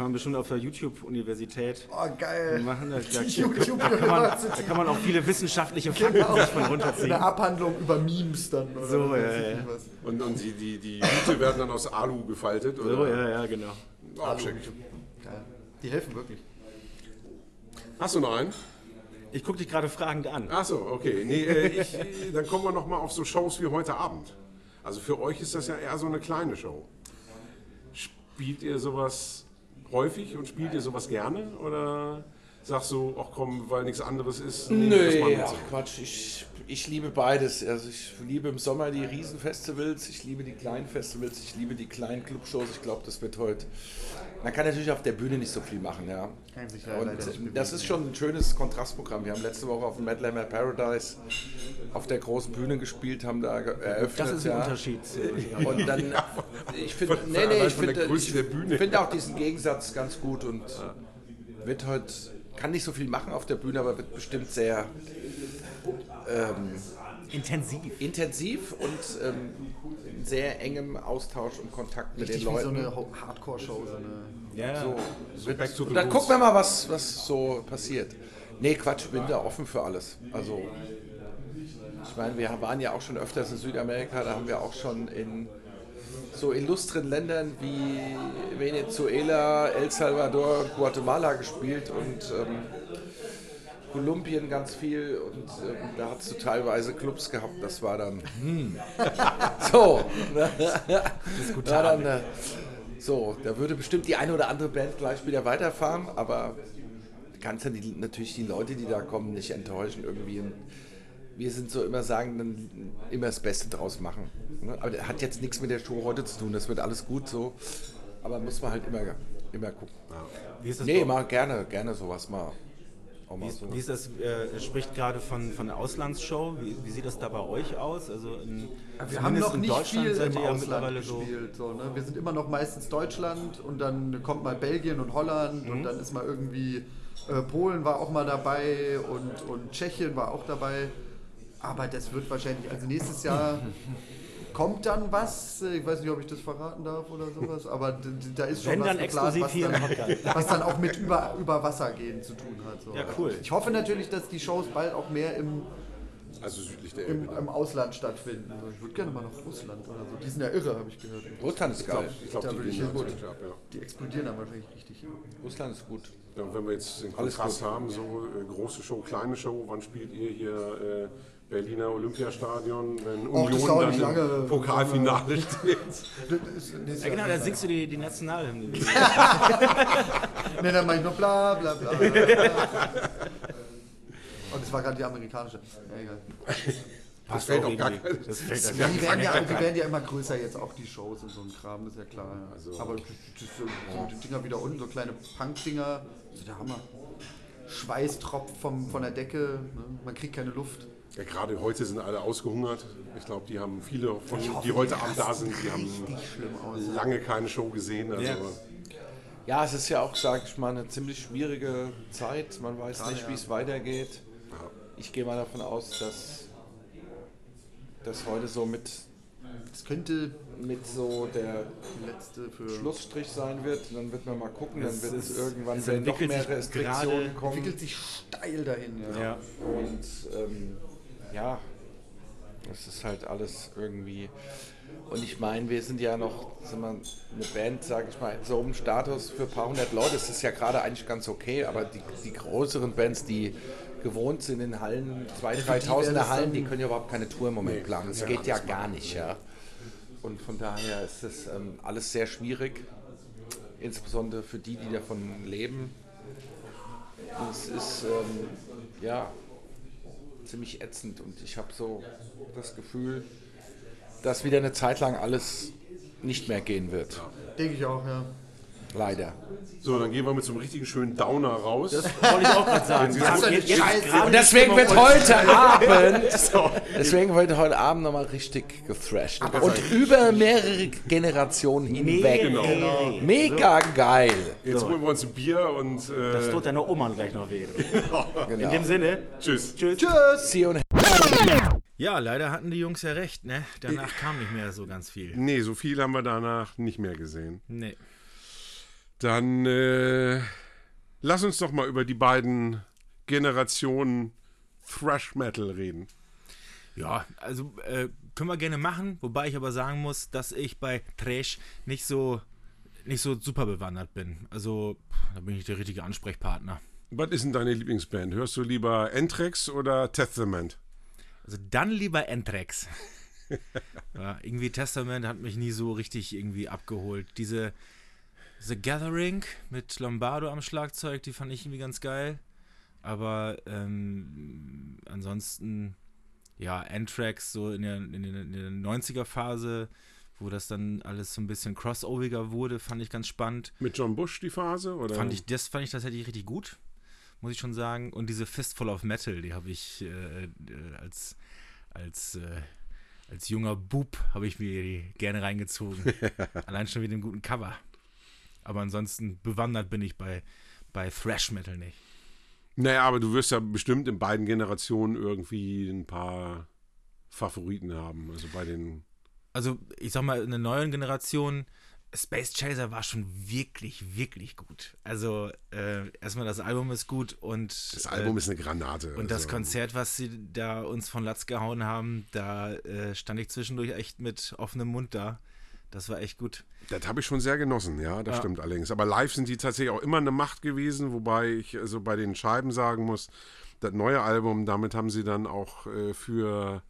Kann man bestimmt auf der YouTube-Universität Oh, geil. (laughs) machen. Da, da, (laughs) Die da, kann man, da kann man auch viele wissenschaftliche Fakten Genau. sich von runterziehen. eine Abhandlung über Memes dann. Oder So, ja, ja. Und, und die, die, die Hüte werden dann aus Alu gefaltet. Oder? So, ja, ja, genau. Geil. Die helfen wirklich. Hast du noch einen? Ich gucke dich gerade fragend an. Ach so, okay. Nee, äh, ich, äh, dann kommen wir noch mal auf so Shows wie heute Abend. Also für euch ist das ja eher so eine kleine Show. Spielt ihr sowas häufig und spielt ihr sowas gerne? Oder sagst du, ach komm, weil nichts anderes ist? Nee, mit? ach Quatsch, ich, ich liebe beides. Also ich liebe im Sommer die Riesenfestivals, ich liebe die kleinen Festivals, ich liebe die kleinen Clubshows. Ich glaube, das wird heute. Man kann natürlich auf der Bühne nicht so viel machen, ja. Kann sich ja Und das ist schon ein schönes Kontrastprogramm. Wir haben letzte Woche auf dem Metal Hammer Paradise auf der großen Bühne gespielt, haben da eröffnet. Das ist ein ja. Unterschied. (laughs) Und dann, ich finde, nee, nee, ich finde, finde auch diesen Gegensatz ganz gut und wird heute, kann nicht so viel machen auf der Bühne, aber wird bestimmt sehr ähm, Intensiv. intensiv und ähm, in sehr engem Austausch und Kontakt mit Richtig den wie so Leuten. eine Ho- Hardcore-Show. So eine Ja, so, wird, back to the und dann gucken wir mal, was, was so passiert. Nee, Quatsch, ich bin da offen für alles. Also, ich meine, wir waren ja auch schon öfters in Südamerika, da haben wir auch schon in so illustren Ländern wie Venezuela, El Salvador, Guatemala gespielt und ähm, Kolumbien ganz viel und ähm, da hast du teilweise Clubs gehabt, das war dann hm. (laughs) so. War dann, äh, so, da würde bestimmt die eine oder andere Band gleich wieder weiterfahren, aber du kannst ja die, natürlich die Leute, die da kommen, nicht enttäuschen irgendwie. Und wir sind so immer sagen, dann immer das Beste draus machen. ne? Aber das hat jetzt nichts mit der Show heute zu tun, das wird alles gut so. Aber muss man halt immer, immer gucken. wie ist das Nee, mal gerne, gerne sowas mal. Auch mal Wie, so. wie ist das, äh, er spricht gerade von, von der Auslandsshow. Wie, wie sieht das da bei euch aus? Also in, Wir haben noch in nicht Deutschland viel im Ausland gespielt. So, ne? Wir sind immer noch meistens Deutschland und dann kommt mal Belgien und Holland Mhm. und dann ist mal irgendwie äh, Polen war auch mal dabei und, und Tschechien war auch dabei. Aber das wird wahrscheinlich, also nächstes Jahr (laughs) kommt dann was. Ich weiß nicht, ob ich das verraten darf oder sowas, aber da ist schon Wenn was dann geplant, was dann, (laughs) was dann auch mit über, über Wasser gehen zu tun hat. So. Ja, cool. Ich hoffe natürlich, dass die Shows bald auch mehr im, Also südlich der Elbe. im, im Ausland stattfinden. Also Ich würde gerne mal nach Russland oder so. Die sind ja irre, habe ich gehört. Russland ist geil. Ich glaube, Da die würde ich gehen gut ab, ja. Die explodieren dann wahrscheinlich richtig. Russland ist gut. Ja, und wenn wir jetzt den Alles Kontrast haben, so äh, große Show, kleine Show, wann spielt ihr hier äh, Berliner Olympiastadion, wenn Och, das Union dann nicht lange. im Pokalfinale steht? Ja, genau, da singst du die, die Nationalhymne. (laughs) Ne, dann mach ich noch bla bla bla. bla. Und das war gerade die amerikanische. Ja, egal. Das fällt auch gar irgendwie. kein, Das fällt Ja, die, werden ja, die werden ja immer größer jetzt, auch die Shows und so ein Kram, das ist ja klar. Ja. Also- Aber das, das, so die Dinger wieder unten, so kleine Punk-Dinger, das ist der Hammer. Schweiß tropft vom, von der Decke, ne? man kriegt keine Luft. Ja, gerade heute sind alle ausgehungert. Ich glaube, die haben viele von, hoffe, die heute Abend da sind, die haben lange keine Show gesehen. Also, Ja. Ja, es ist ja auch, sage ich mal, eine ziemlich schwierige Zeit. Man weiß Gerade, nicht, wie ja. es weitergeht. Ich gehe mal davon aus, dass das heute so mit, Das könnte mit so der letzte für. Schlussstrich sein wird. Dann wird man mal gucken, dann Es wird es ist- irgendwann es werden noch mehr Restriktionen kommen. entwickelt sich steil dahin. Ja. Ja. Und ähm, ja, es ist halt alles irgendwie. Und ich meine, wir sind ja noch sind wir eine Band, sage ich mal, so einem Status für ein paar hundert Leute. Das ist ja gerade eigentlich ganz okay, aber die, die größeren Bands, die gewohnt sind in Hallen, 2.000, für die wäre 3.000er das Hallen, die können ja überhaupt keine Tour im Moment planen. Das geht ja gar nicht, ja. Und von daher ist das ähm, alles sehr schwierig, insbesondere für die, die davon leben. Und es ist, ähm, ja, ziemlich ätzend und ich habe so das Gefühl, dass wieder eine Zeit lang alles nicht mehr gehen wird. Denke ich auch, ja. Leider. So, dann gehen wir mit so einem richtigen schönen Downer raus. Wollte ich auch gerade sagen. Jetzt, jetzt gerade Und (laughs) deswegen wird heute Abend, deswegen wird heute Abend nochmal richtig gethrashed. Und über mehrere Generationen hinweg. Genau. Mega geil. Jetzt holen wir uns ein Bier und Das äh, tut deine Oma gleich noch weh. (laughs) In Genau. dem Sinne, tschüss. tschüss. See you in Ja, leider hatten die Jungs ja recht, ne? Danach kam nicht mehr so ganz viel. Nee, so viel haben wir danach nicht mehr gesehen. Nee. Dann äh, lass uns doch mal über die beiden Generationen Thrash Metal reden. Ja, also äh, können wir gerne machen, wobei ich aber sagen muss, dass ich bei Trash nicht so nicht so super bewandert bin. Also, da bin ich der richtige Ansprechpartner. Was ist denn deine Lieblingsband? Hörst du lieber Anthrax oder Testament? Also dann lieber Entrex. (laughs) ja, irgendwie Testament hat mich nie so richtig irgendwie abgeholt. Diese The Gathering mit Lombardo am Schlagzeug, die fand ich irgendwie ganz geil. Aber ähm, ansonsten, ja, Anthrax so in der, in der, in der 90er-Phase, wo das dann alles so ein bisschen crossoveriger wurde, fand ich ganz spannend. Mit John Bush die Phase? Oder? Fand ich, das fand ich tatsächlich richtig gut, muss ich schon sagen. Und diese Fistful of Metal, die habe ich äh, äh, als, als, äh, als junger Bub habe ich mir die gerne reingezogen. (laughs) Allein schon mit dem guten Cover. Aber ansonsten bewandert bin ich bei, bei Thrash Metal nicht. Naja, aber du wirst ja bestimmt in beiden Generationen irgendwie ein paar Favoriten haben. Also bei den. Also ich sag mal, in der neuen Generation, Space Chaser war schon wirklich, wirklich gut. Also äh, erstmal das Album ist gut und Das Album äh, ist eine Granate. Und das also. Konzert, was sie da uns von Latz gehauen haben, da äh, stand ich zwischendurch echt mit offenem Mund da. Das war echt gut. Das habe ich schon sehr genossen, ja, das Ja. stimmt allerdings. Aber live sind die tatsächlich auch immer eine Macht gewesen, wobei ich also bei den Scheiben sagen muss, das neue Album, damit haben sie dann auch äh, für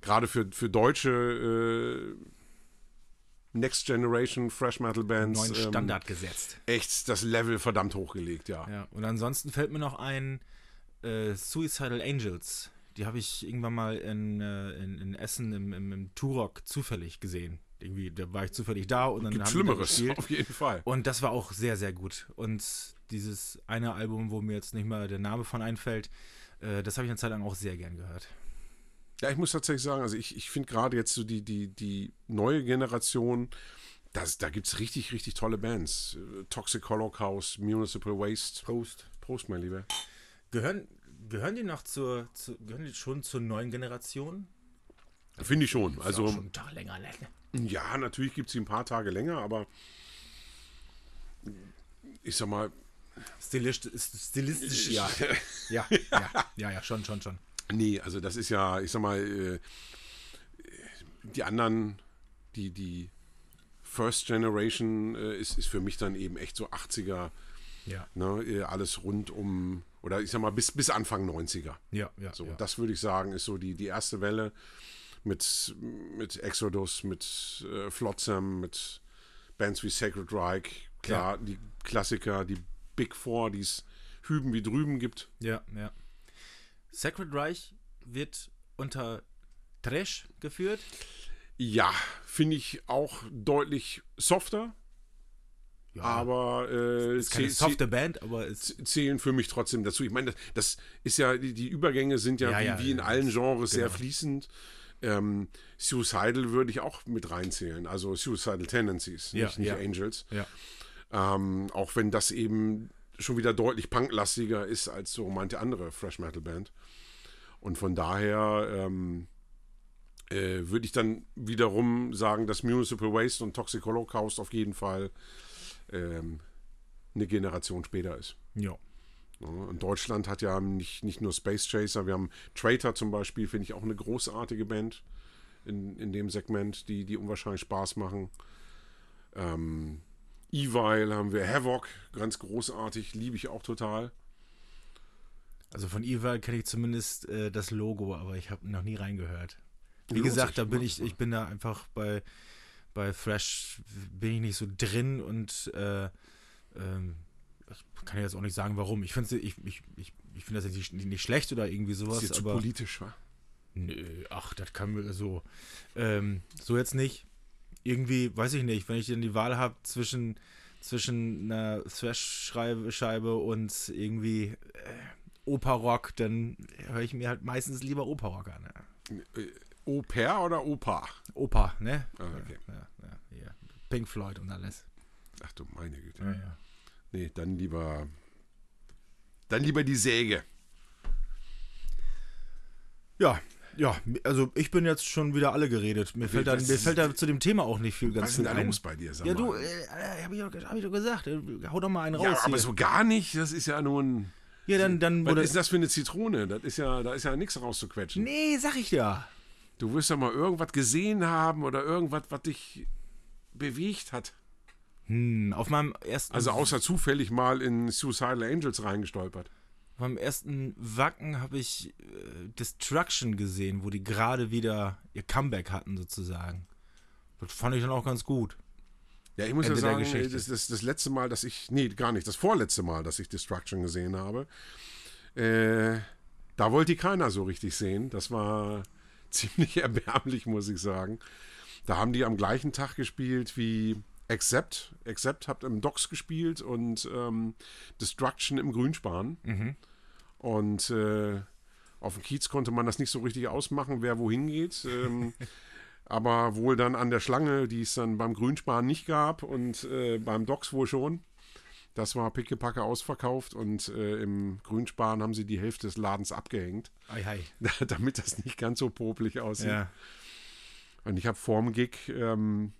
gerade für, für deutsche äh, Next Generation Fresh Metal Bands Neuen ähm, Standard gesetzt. echt das Level verdammt hochgelegt, ja. Ja. Und ansonsten fällt mir noch ein äh, Suicidal Angels. Die habe ich irgendwann mal in, äh, in, in Essen im, im, im Turok zufällig gesehen. Irgendwie, da war ich zufällig da und dann Gibt haben da Schlimmeres, (laughs) auf jeden Fall. Und das war auch sehr, sehr gut. Und dieses eine Album, wo mir jetzt nicht mal der Name von einfällt, äh, das habe ich eine Zeit lang auch sehr gern gehört. Ja, ich muss tatsächlich sagen, also ich, ich finde gerade jetzt so die, die, die neue Generation, das, da gibt es richtig, richtig tolle Bands. Toxic Holocaust, Municipal Waste. Prost. Prost, mein Lieber. Gehören, gehören die noch zur, zu, gehören die schon zur neuen Generation? Finde ich schon. Also, schon einen Tag länger, ne? Ja, natürlich gibt es sie ein paar Tage länger, aber ich sag mal, Stilistisch, stilistisch (laughs) ja. ja. Ja, ja, ja, schon, schon, schon. nee, also das ist ja, ich sag mal, äh, die anderen, die, die First Generation äh, ist, ist für mich dann eben echt so 80er, Ja, ne, äh, alles rund um, oder ich sag mal, bis, bis Anfang 90er. ja, ja. So, ja. das würde ich sagen, ist so die, die erste Welle mit, mit Exodus, mit äh, Flotsam, mit Bands wie Sacred Reich. Klar, die Klassiker, die Big Four, die es hüben wie drüben gibt. ja, ja. Sacred Reich wird unter Trash geführt. Ja, finde ich auch deutlich softer, Ja, aber äh, ist keine softe Band, aber es zäh- zählen für mich trotzdem dazu. Ich meine, das, das ist ja, die, die Übergänge sind ja, Ja, wie, ja, wie in ja, allen Genres sehr genau. fließend. Ähm, Suicidal würde ich auch mit reinzählen, also Suicidal Tendencies, Ja, nicht, nicht ja. Angels. ja. Ähm, auch wenn das eben schon wieder deutlich punklastiger ist als so manche andere Fresh Metal Band. Und von daher ähm, äh, würde ich dann wiederum sagen, dass Municipal Waste und Toxic Holocaust auf jeden Fall ähm, eine Generation später ist. Ja. Und Deutschland hat ja nicht, nicht nur Space Chaser, wir haben Traitor zum Beispiel, finde ich auch eine großartige Band in, in dem Segment, die, die unwahrscheinlich Spaß machen. Ähm, Evil haben wir, Havoc, ganz großartig, liebe ich auch total. Also von Evil kenne ich zumindest äh, das Logo, aber ich habe noch nie reingehört. Wie Lohnt gesagt, da bin ich, ich bin da einfach bei, bei Thrash bin ich nicht so drin und äh, ähm, ich kann jetzt auch nicht sagen, warum. Ich finde ich, ich, ich, ich find das jetzt nicht, nicht schlecht oder irgendwie sowas, ist jetzt zu aber politisch, wa? nö, ach, das kann mir so ähm, so jetzt nicht. Irgendwie, weiß ich nicht, wenn ich dann die Wahl habe zwischen zwischen einer Thrash-Scheibe und irgendwie äh, Oper-Rock, dann höre ich mir halt meistens lieber Oper-Rock an. Ja. Oper oder Opa? Oper, ne? Ah, okay. Ja, ja, ja. Pink Floyd und alles. Ach du meine Güte. Ja, ja. Nee, dann lieber. Dann lieber die Säge. Ja, ja, also ich bin jetzt schon wieder alle geredet. Mir fällt, da, was mir fällt da zu dem Thema auch nicht viel ganz Was ist denn ein. los bei dir? Sag Ja, du, äh, hab ich, doch- hab ich doch gesagt. äh, Hau doch mal einen Ja, raus. aber hier. so gar nicht. Das ist ja nun. ja, dann, dann Was ist das für eine Zitrone? Das ist ja, da ist ja nichts rauszuquetschen. Nee, sag ich ja. Du wirst ja mal irgendwas gesehen haben oder irgendwas, was dich bewegt hat. Hm, auf meinem ersten, Also außer zufällig mal in Suicidal Angels reingestolpert. auf meinem ersten Wacken habe ich äh, Destruction gesehen, wo die gerade wieder ihr Comeback hatten sozusagen. Das fand ich dann auch ganz gut. Ja, ich muss Ende ja sagen, Geschichte. das, das, das letzte Mal, dass ich, nee, gar nicht, das vorletzte Mal, dass ich Destruction gesehen habe, äh, da wollte die keiner so richtig sehen. Das war (laughs) ziemlich erbärmlich, muss ich sagen. Da haben die am gleichen Tag gespielt wie Accept. Accept hat im Docks gespielt und ähm, Destruction im Grünspan. Und äh, auf dem Kiez konnte man das nicht so richtig ausmachen, wer wohin geht. Ähm, (laughs) aber wohl dann an der Schlange, die es dann beim Grünspan nicht gab und äh, beim Docks wohl schon. Das war pickepacke ausverkauft und äh, im Grünspan haben sie die Hälfte des Ladens abgehängt, Ei, ei. (laughs) damit das nicht ganz so popelig aussieht. Ja. Und ich habe vorm Gig ähm,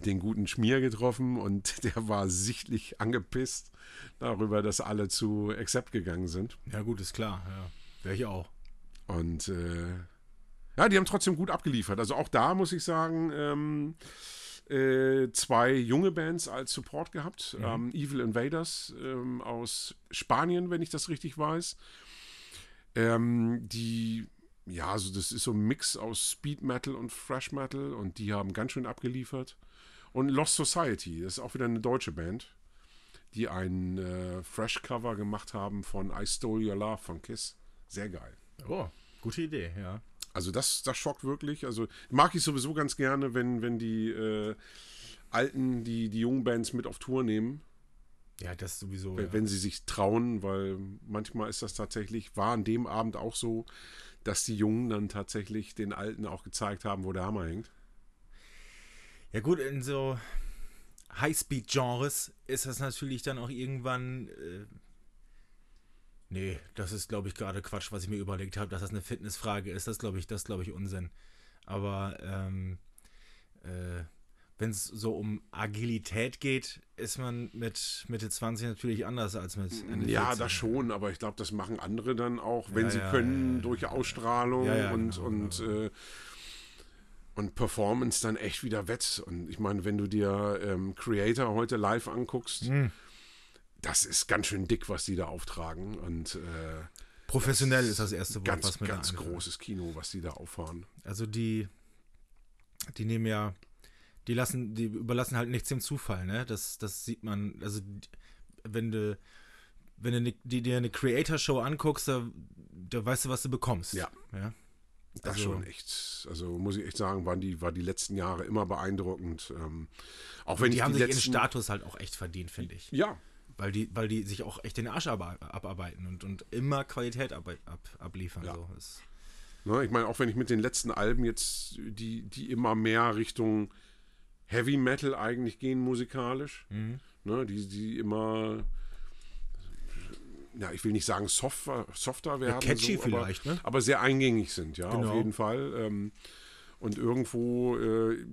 den guten Schmier getroffen und (laughs) der war sichtlich angepisst darüber, dass alle zu Accept gegangen sind. ja, gut, ist klar. Ja. Wäre ich auch. Und äh, ja, die haben trotzdem gut abgeliefert. Also auch da muss ich sagen, ähm, äh, zwei junge Bands als Support gehabt. Ähm, Evil Invaders ähm, aus Spanien, wenn ich das richtig weiß. Ähm, die, ja, also das ist so ein Mix aus Speed Metal und Thrash Metal und die haben ganz schön abgeliefert. Und Lost Society, das ist auch wieder eine deutsche Band, die ein äh, Fresh-Cover gemacht haben von I Stole Your Love von Kiss. Sehr geil. Oh, gute Idee, ja. Also das, das schockt wirklich. Also mag ich sowieso ganz gerne, wenn, wenn die äh, Alten, die, die jungen Bands mit auf Tour nehmen, Ja, das sowieso. wenn- Ja. wenn sie sich trauen, weil manchmal ist das tatsächlich, war an dem Abend auch so, dass die Jungen dann tatsächlich den Alten auch gezeigt haben, wo der Hammer hängt. Ja gut, in so Highspeed-Genres ist das natürlich dann auch irgendwann. Äh, nee, das ist, glaube ich, gerade Quatsch, was ich mir überlegt habe, dass das eine Fitnessfrage ist. Das glaube ich, das glaube ich Unsinn. Aber ähm, äh, wenn es so um Agilität geht, ist man mit Mitte 20 natürlich anders als mit Ende Ja, 40. das schon, aber ich glaube, das machen andere dann auch, wenn Ja, sie ja, können, ja, durch Ausstrahlung ja, und, genau, und, Äh, und Performance dann echt wieder wett. Und ich meine, wenn du dir ähm, Creator heute live anguckst, Hm. das ist ganz schön dick, was die da auftragen. Und äh, Professionell ist das erste Wort, ganz, was mir da ganz einfällt. großes Kino, was die da auffahren. Also die, die nehmen ja, die lassen, die überlassen halt nichts dem Zufall, ne? Das, das sieht man, also wenn du, wenn du ne- die, dir eine Creator-Show anguckst, da, da weißt du, was du bekommst. Ja. ja? Das Also- schon echt, also muss ich echt sagen, waren die, war die letzten Jahre immer beeindruckend. Ähm, auch wenn Die haben die sich letzten, ihren Status halt auch echt verdient, finde ich. Ja, Weil die, weil die sich auch echt den Arsch ab, abarbeiten und, und immer Qualität ab, ab, abliefern. Ja. So. Das, Ne, ich meine, auch wenn ich mit den letzten Alben jetzt, die, die immer mehr Richtung Heavy Metal eigentlich gehen musikalisch, Mhm. ne, die, die immer, ja, ich will nicht sagen softer, softer werden, catchy so, aber, vielleicht, ne? aber sehr eingängig sind, ja, Genau. auf jeden Fall. Ähm, und irgendwo, äh,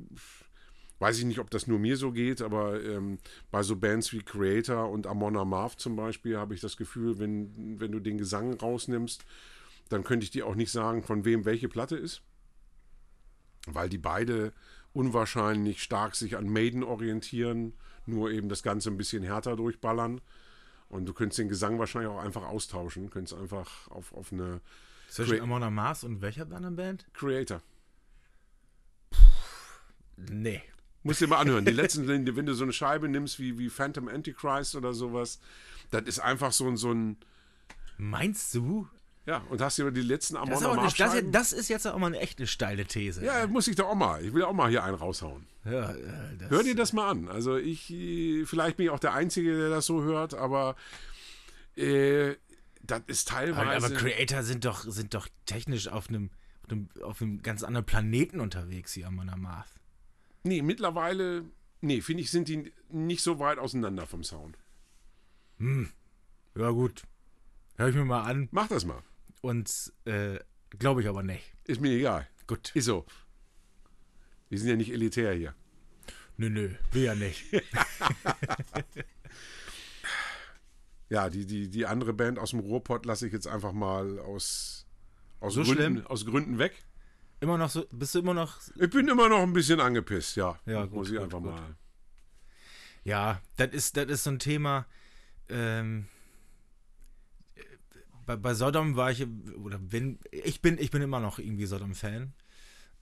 weiß ich nicht, ob das nur mir so geht, aber ähm, bei so Bands wie Creator und Amon Amarth zum Beispiel habe ich das Gefühl, wenn, wenn du den Gesang rausnimmst, dann könnte ich dir auch nicht sagen, von wem welche Platte ist. Weil die beide unwahrscheinlich stark sich an Maiden orientieren, nur eben das Ganze ein bisschen härter durchballern. Und du könntest den Gesang wahrscheinlich auch einfach austauschen, könntest einfach auf, auf eine zwischen Crea- Amon Mars und welcher anderen Band? Creator. Nee. Musst dir mal anhören. Die (laughs) letzten, wenn du so eine Scheibe nimmst wie, wie Phantom Antichrist oder sowas, das ist einfach so ein, so ein Meinst du? Ja, und hast dir die letzten Das Amon ist, am aber, Arsch das, das ist jetzt auch mal eine echte steile These. Ja, muss ich doch auch mal. Ich will auch mal hier einen raushauen. Ja, äh, das, Hör dir das mal an. Also ich, äh, vielleicht bin ich auch der Einzige, der das so hört, aber äh, das ist teilweise... aber Creator sind doch, sind doch technisch auf einem, auf einem, auf einem ganz anderen Planeten unterwegs hier am Amarth. nee, mittlerweile, nee, finde ich, sind die nicht so weit auseinander vom Sound. Ja, gut. Hör ich mir mal an Mach das mal. Und äh, glaube ich aber nicht. Ist mir egal. Gut. Ist so. Wir sind ja nicht elitär hier. Nö, nö, will ja nicht. (laughs) Ja, die, die, die andere Band aus dem Ruhrpott lasse ich jetzt einfach mal aus, aus, So Gründen, schlimm? aus Gründen weg. Immer noch so, bist du immer noch. Ich bin immer noch ein bisschen angepisst, ja. Ja, gut, Muss ich gut, einfach gut. mal. Ja, das ist, das ist so ein Thema. Ähm, bei, bei Sodom war ich, oder bin, ich bin, ich bin immer noch irgendwie Sodom-Fan.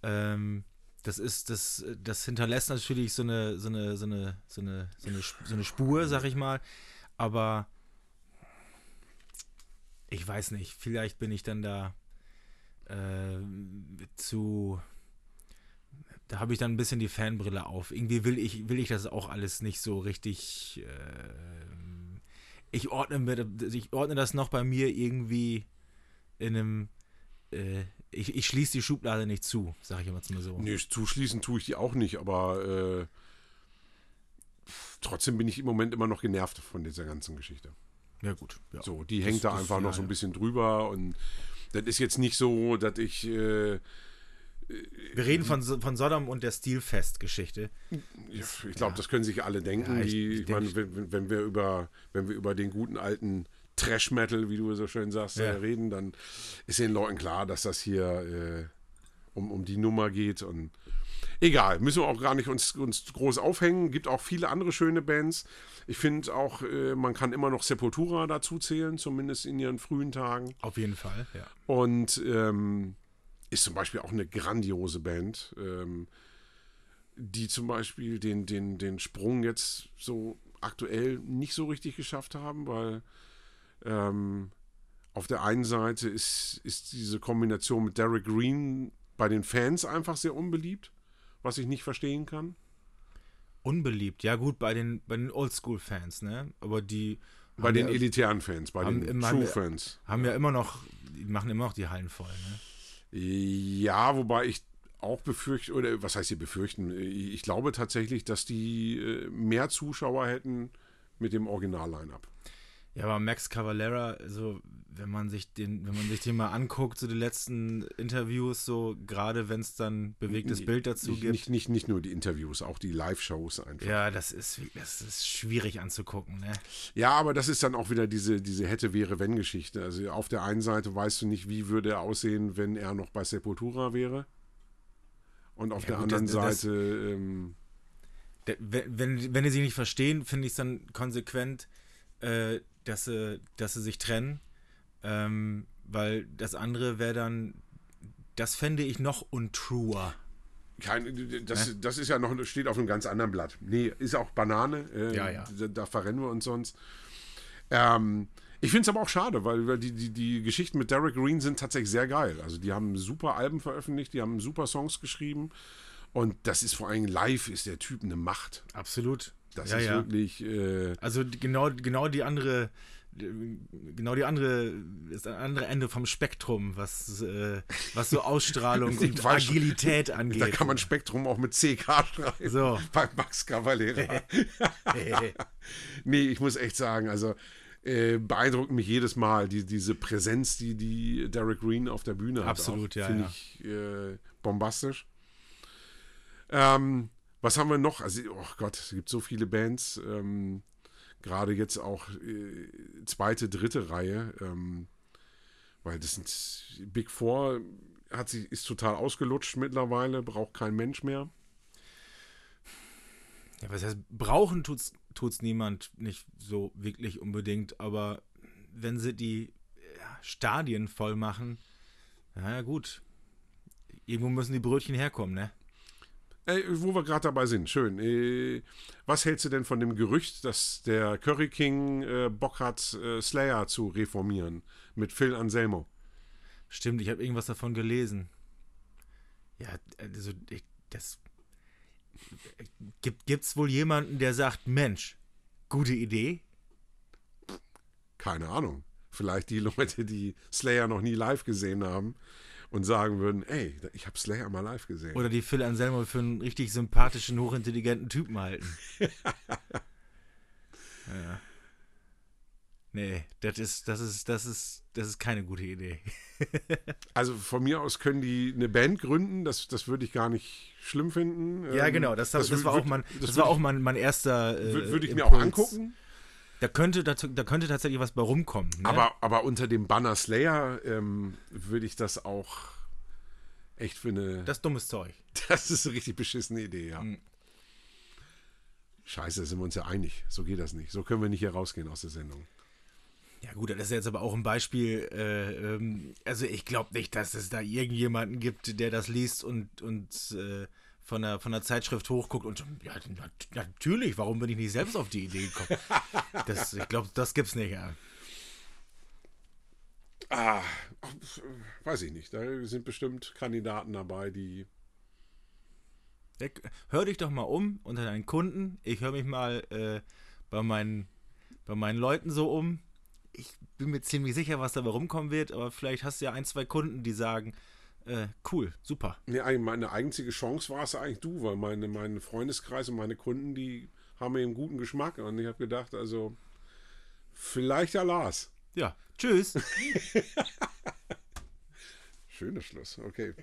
Ähm, das ist, das, das hinterlässt natürlich so eine, so eine, so eine, so eine, so eine, so eine Spur, sag ich mal. Aber ich weiß nicht, vielleicht bin ich dann da äh, zu. Da habe ich dann ein bisschen die Fanbrille auf. Irgendwie will ich, will ich das auch alles nicht so richtig. Äh, ich, ordne mir, ich ordne das noch bei mir irgendwie in einem. Äh, ich, ich schließe die Schublade nicht zu, sage ich jetzt mal so. Nee, zuschließen tue ich die auch nicht, aber äh, trotzdem bin ich im Moment immer noch genervt von dieser ganzen Geschichte. Ja, gut. Ja. So, die hängt da das- einfach noch so ein bisschen drüber und das ist jetzt nicht so, dass ich. Äh, Wir reden von, von Sodom und der Stilfest-Geschichte. Ich glaube, das können sich alle denken. Ja, ich- die, ich meine, wenn, wenn wir über, wenn wir über den guten alten Trash-Metal, wie du so schön sagst, Ja. äh, reden, dann ist den Leuten klar, dass das hier äh, um, um die Nummer geht. Und egal, müssen wir auch gar nicht uns, uns groß aufhängen. Gibt auch viele andere schöne Bands. Ich finde auch, äh, man kann immer noch Sepultura dazu zählen, zumindest in ihren frühen Tagen. Auf jeden Fall, ja. Und ähm, ist zum Beispiel auch eine grandiose Band, ähm, die zum Beispiel den, den, den Sprung jetzt so aktuell nicht so richtig geschafft haben, weil ähm, auf der einen Seite ist, ist diese Kombination mit Derek Green bei den Fans einfach sehr unbeliebt, was ich nicht verstehen kann. Unbeliebt, ja gut, bei den, bei den Oldschool-Fans, ne? Aber die Bei den ja, elitären Fans, bei den immer- True Fans. haben ja immer noch, die machen immer noch die Hallen voll, ne? Ja, wobei ich auch befürchte, oder was heißt hier befürchten? Ich glaube tatsächlich, dass die äh, mehr Zuschauer hätten mit dem Original-Line-Up. Ja, aber Max Cavalera, also wenn man sich den, wenn man sich den mal anguckt, so die letzten Interviews, so gerade wenn es dann bewegtes Bild dazu nicht, gibt. Nicht, nicht, nicht nur die Interviews, auch die Live-Shows einfach. Ja, das ist, das ist schwierig anzugucken, ne? Ja, aber das ist dann auch wieder diese, diese hätte, wäre, wenn Geschichte. Also auf der einen Seite weißt du nicht, wie würde er aussehen, wenn er noch bei Sepultura wäre. Und auf Ja, der gut, anderen das- das- Seite, ähm, wenn, wenn, wenn die sich nicht verstehen, finde ich es dann konsequent, äh, dass, sie, dass sie sich trennen. Ähm, weil das andere wäre dann, das fände ich noch untruer. kein, das, das ist ja noch, steht auf einem ganz anderen Blatt. Nee, ist auch Banane. Äh, Ja, ja. Da, da verrennen wir uns sonst. Ähm, ich finde es aber auch schade, weil, weil die, die, die Geschichten mit Derek Green sind tatsächlich sehr geil. Also die haben super Alben veröffentlicht, die haben super Songs geschrieben. Und das ist vor allem live, ist der Typ eine Macht. Absolut. Das ja, ist ja. wirklich. Äh, Also genau, genau die andere, genau die andere, ist ein andere Ende vom Spektrum, was, äh, was so (laughs) Ausstrahlung und. Agilität angeht. da kann man Spektrum auch mit CK schreiben. So. Bei Max Cavalera. (laughs) (laughs) nee, ich muss echt sagen, also äh, beeindruckt mich jedes Mal die, diese Präsenz, die, die Derek Green auf der Bühne hat. Absolut, ja, Finde ja. ich äh, bombastisch. Ähm, was haben wir noch? Also, oh Gott, es gibt so viele Bands. Ähm, Gerade jetzt auch äh, zweite, dritte Reihe. Ähm, weil das sind Big Four hat sich, ist total ausgelutscht mittlerweile, braucht kein Mensch mehr. Ja, was heißt, brauchen tut's, tut's niemand nicht so wirklich unbedingt, aber wenn sie die ja, Stadien voll machen, naja gut. Irgendwo müssen die Brötchen herkommen, ne? Ey, wo wir gerade dabei sind, schön. Äh, was hältst du denn von dem Gerücht, dass der Curry King äh, Bock hat, äh, Slayer zu reformieren mit Phil Anselmo? Stimmt, ich habe irgendwas davon gelesen. Ja, also ich, das gibt es wohl jemanden, der sagt, Mensch, gute Idee? Keine Ahnung. Vielleicht die Leute, die Slayer noch nie live gesehen haben und sagen würden, ey, ich habe Slayer mal live gesehen. Oder die Phil Anselmo für einen richtig sympathischen, hochintelligenten Typen halten. (laughs) ja. Nee, das ist, das ist, das ist, das ist keine gute Idee. (laughs) also von mir aus können die eine Band gründen, das, das würde ich gar nicht schlimm finden. Ja, ähm, genau, das, das, das war auch mein, das, war auch mein, mein erster. Äh, würde ich Impuls. mir auch angucken. Da könnte, da, da könnte tatsächlich was bei rumkommen. Ne? Aber, aber unter dem Banner Slayer ähm, würde ich das auch echt für eine. Das ist dummes Zeug. (laughs) Das ist eine richtig beschissene Idee, ja. Mhm. Scheiße, sind wir uns ja einig. So geht das nicht. So können wir nicht hier rausgehen aus der Sendung. Ja gut, das ist jetzt aber auch ein Beispiel. Äh, ähm, also ich glaube nicht, dass es da irgendjemanden gibt, der das liest und, und äh, von, der, von der Zeitschrift hochguckt und ja, natürlich, warum bin ich nicht selbst auf die Idee gekommen? (laughs) Das, ich glaube, das gibt's nicht, ja. Ah, weiß ich nicht. Da sind bestimmt Kandidaten dabei, die. Hör dich doch mal um unter deinen Kunden. Ich höre mich mal äh, bei, meinen, bei meinen Leuten so um ich bin mir ziemlich sicher, was dabei rumkommen wird, aber vielleicht hast du ja ein, zwei Kunden, die sagen, äh, cool, super. Nee, meine einzige Chance war es eigentlich du, weil meine, mein Freundeskreis und meine Kunden, die haben mir einen guten Geschmack und ich habe gedacht, also vielleicht ja Lars. Ja, tschüss. (laughs) (laughs) Schöner Schluss, okay.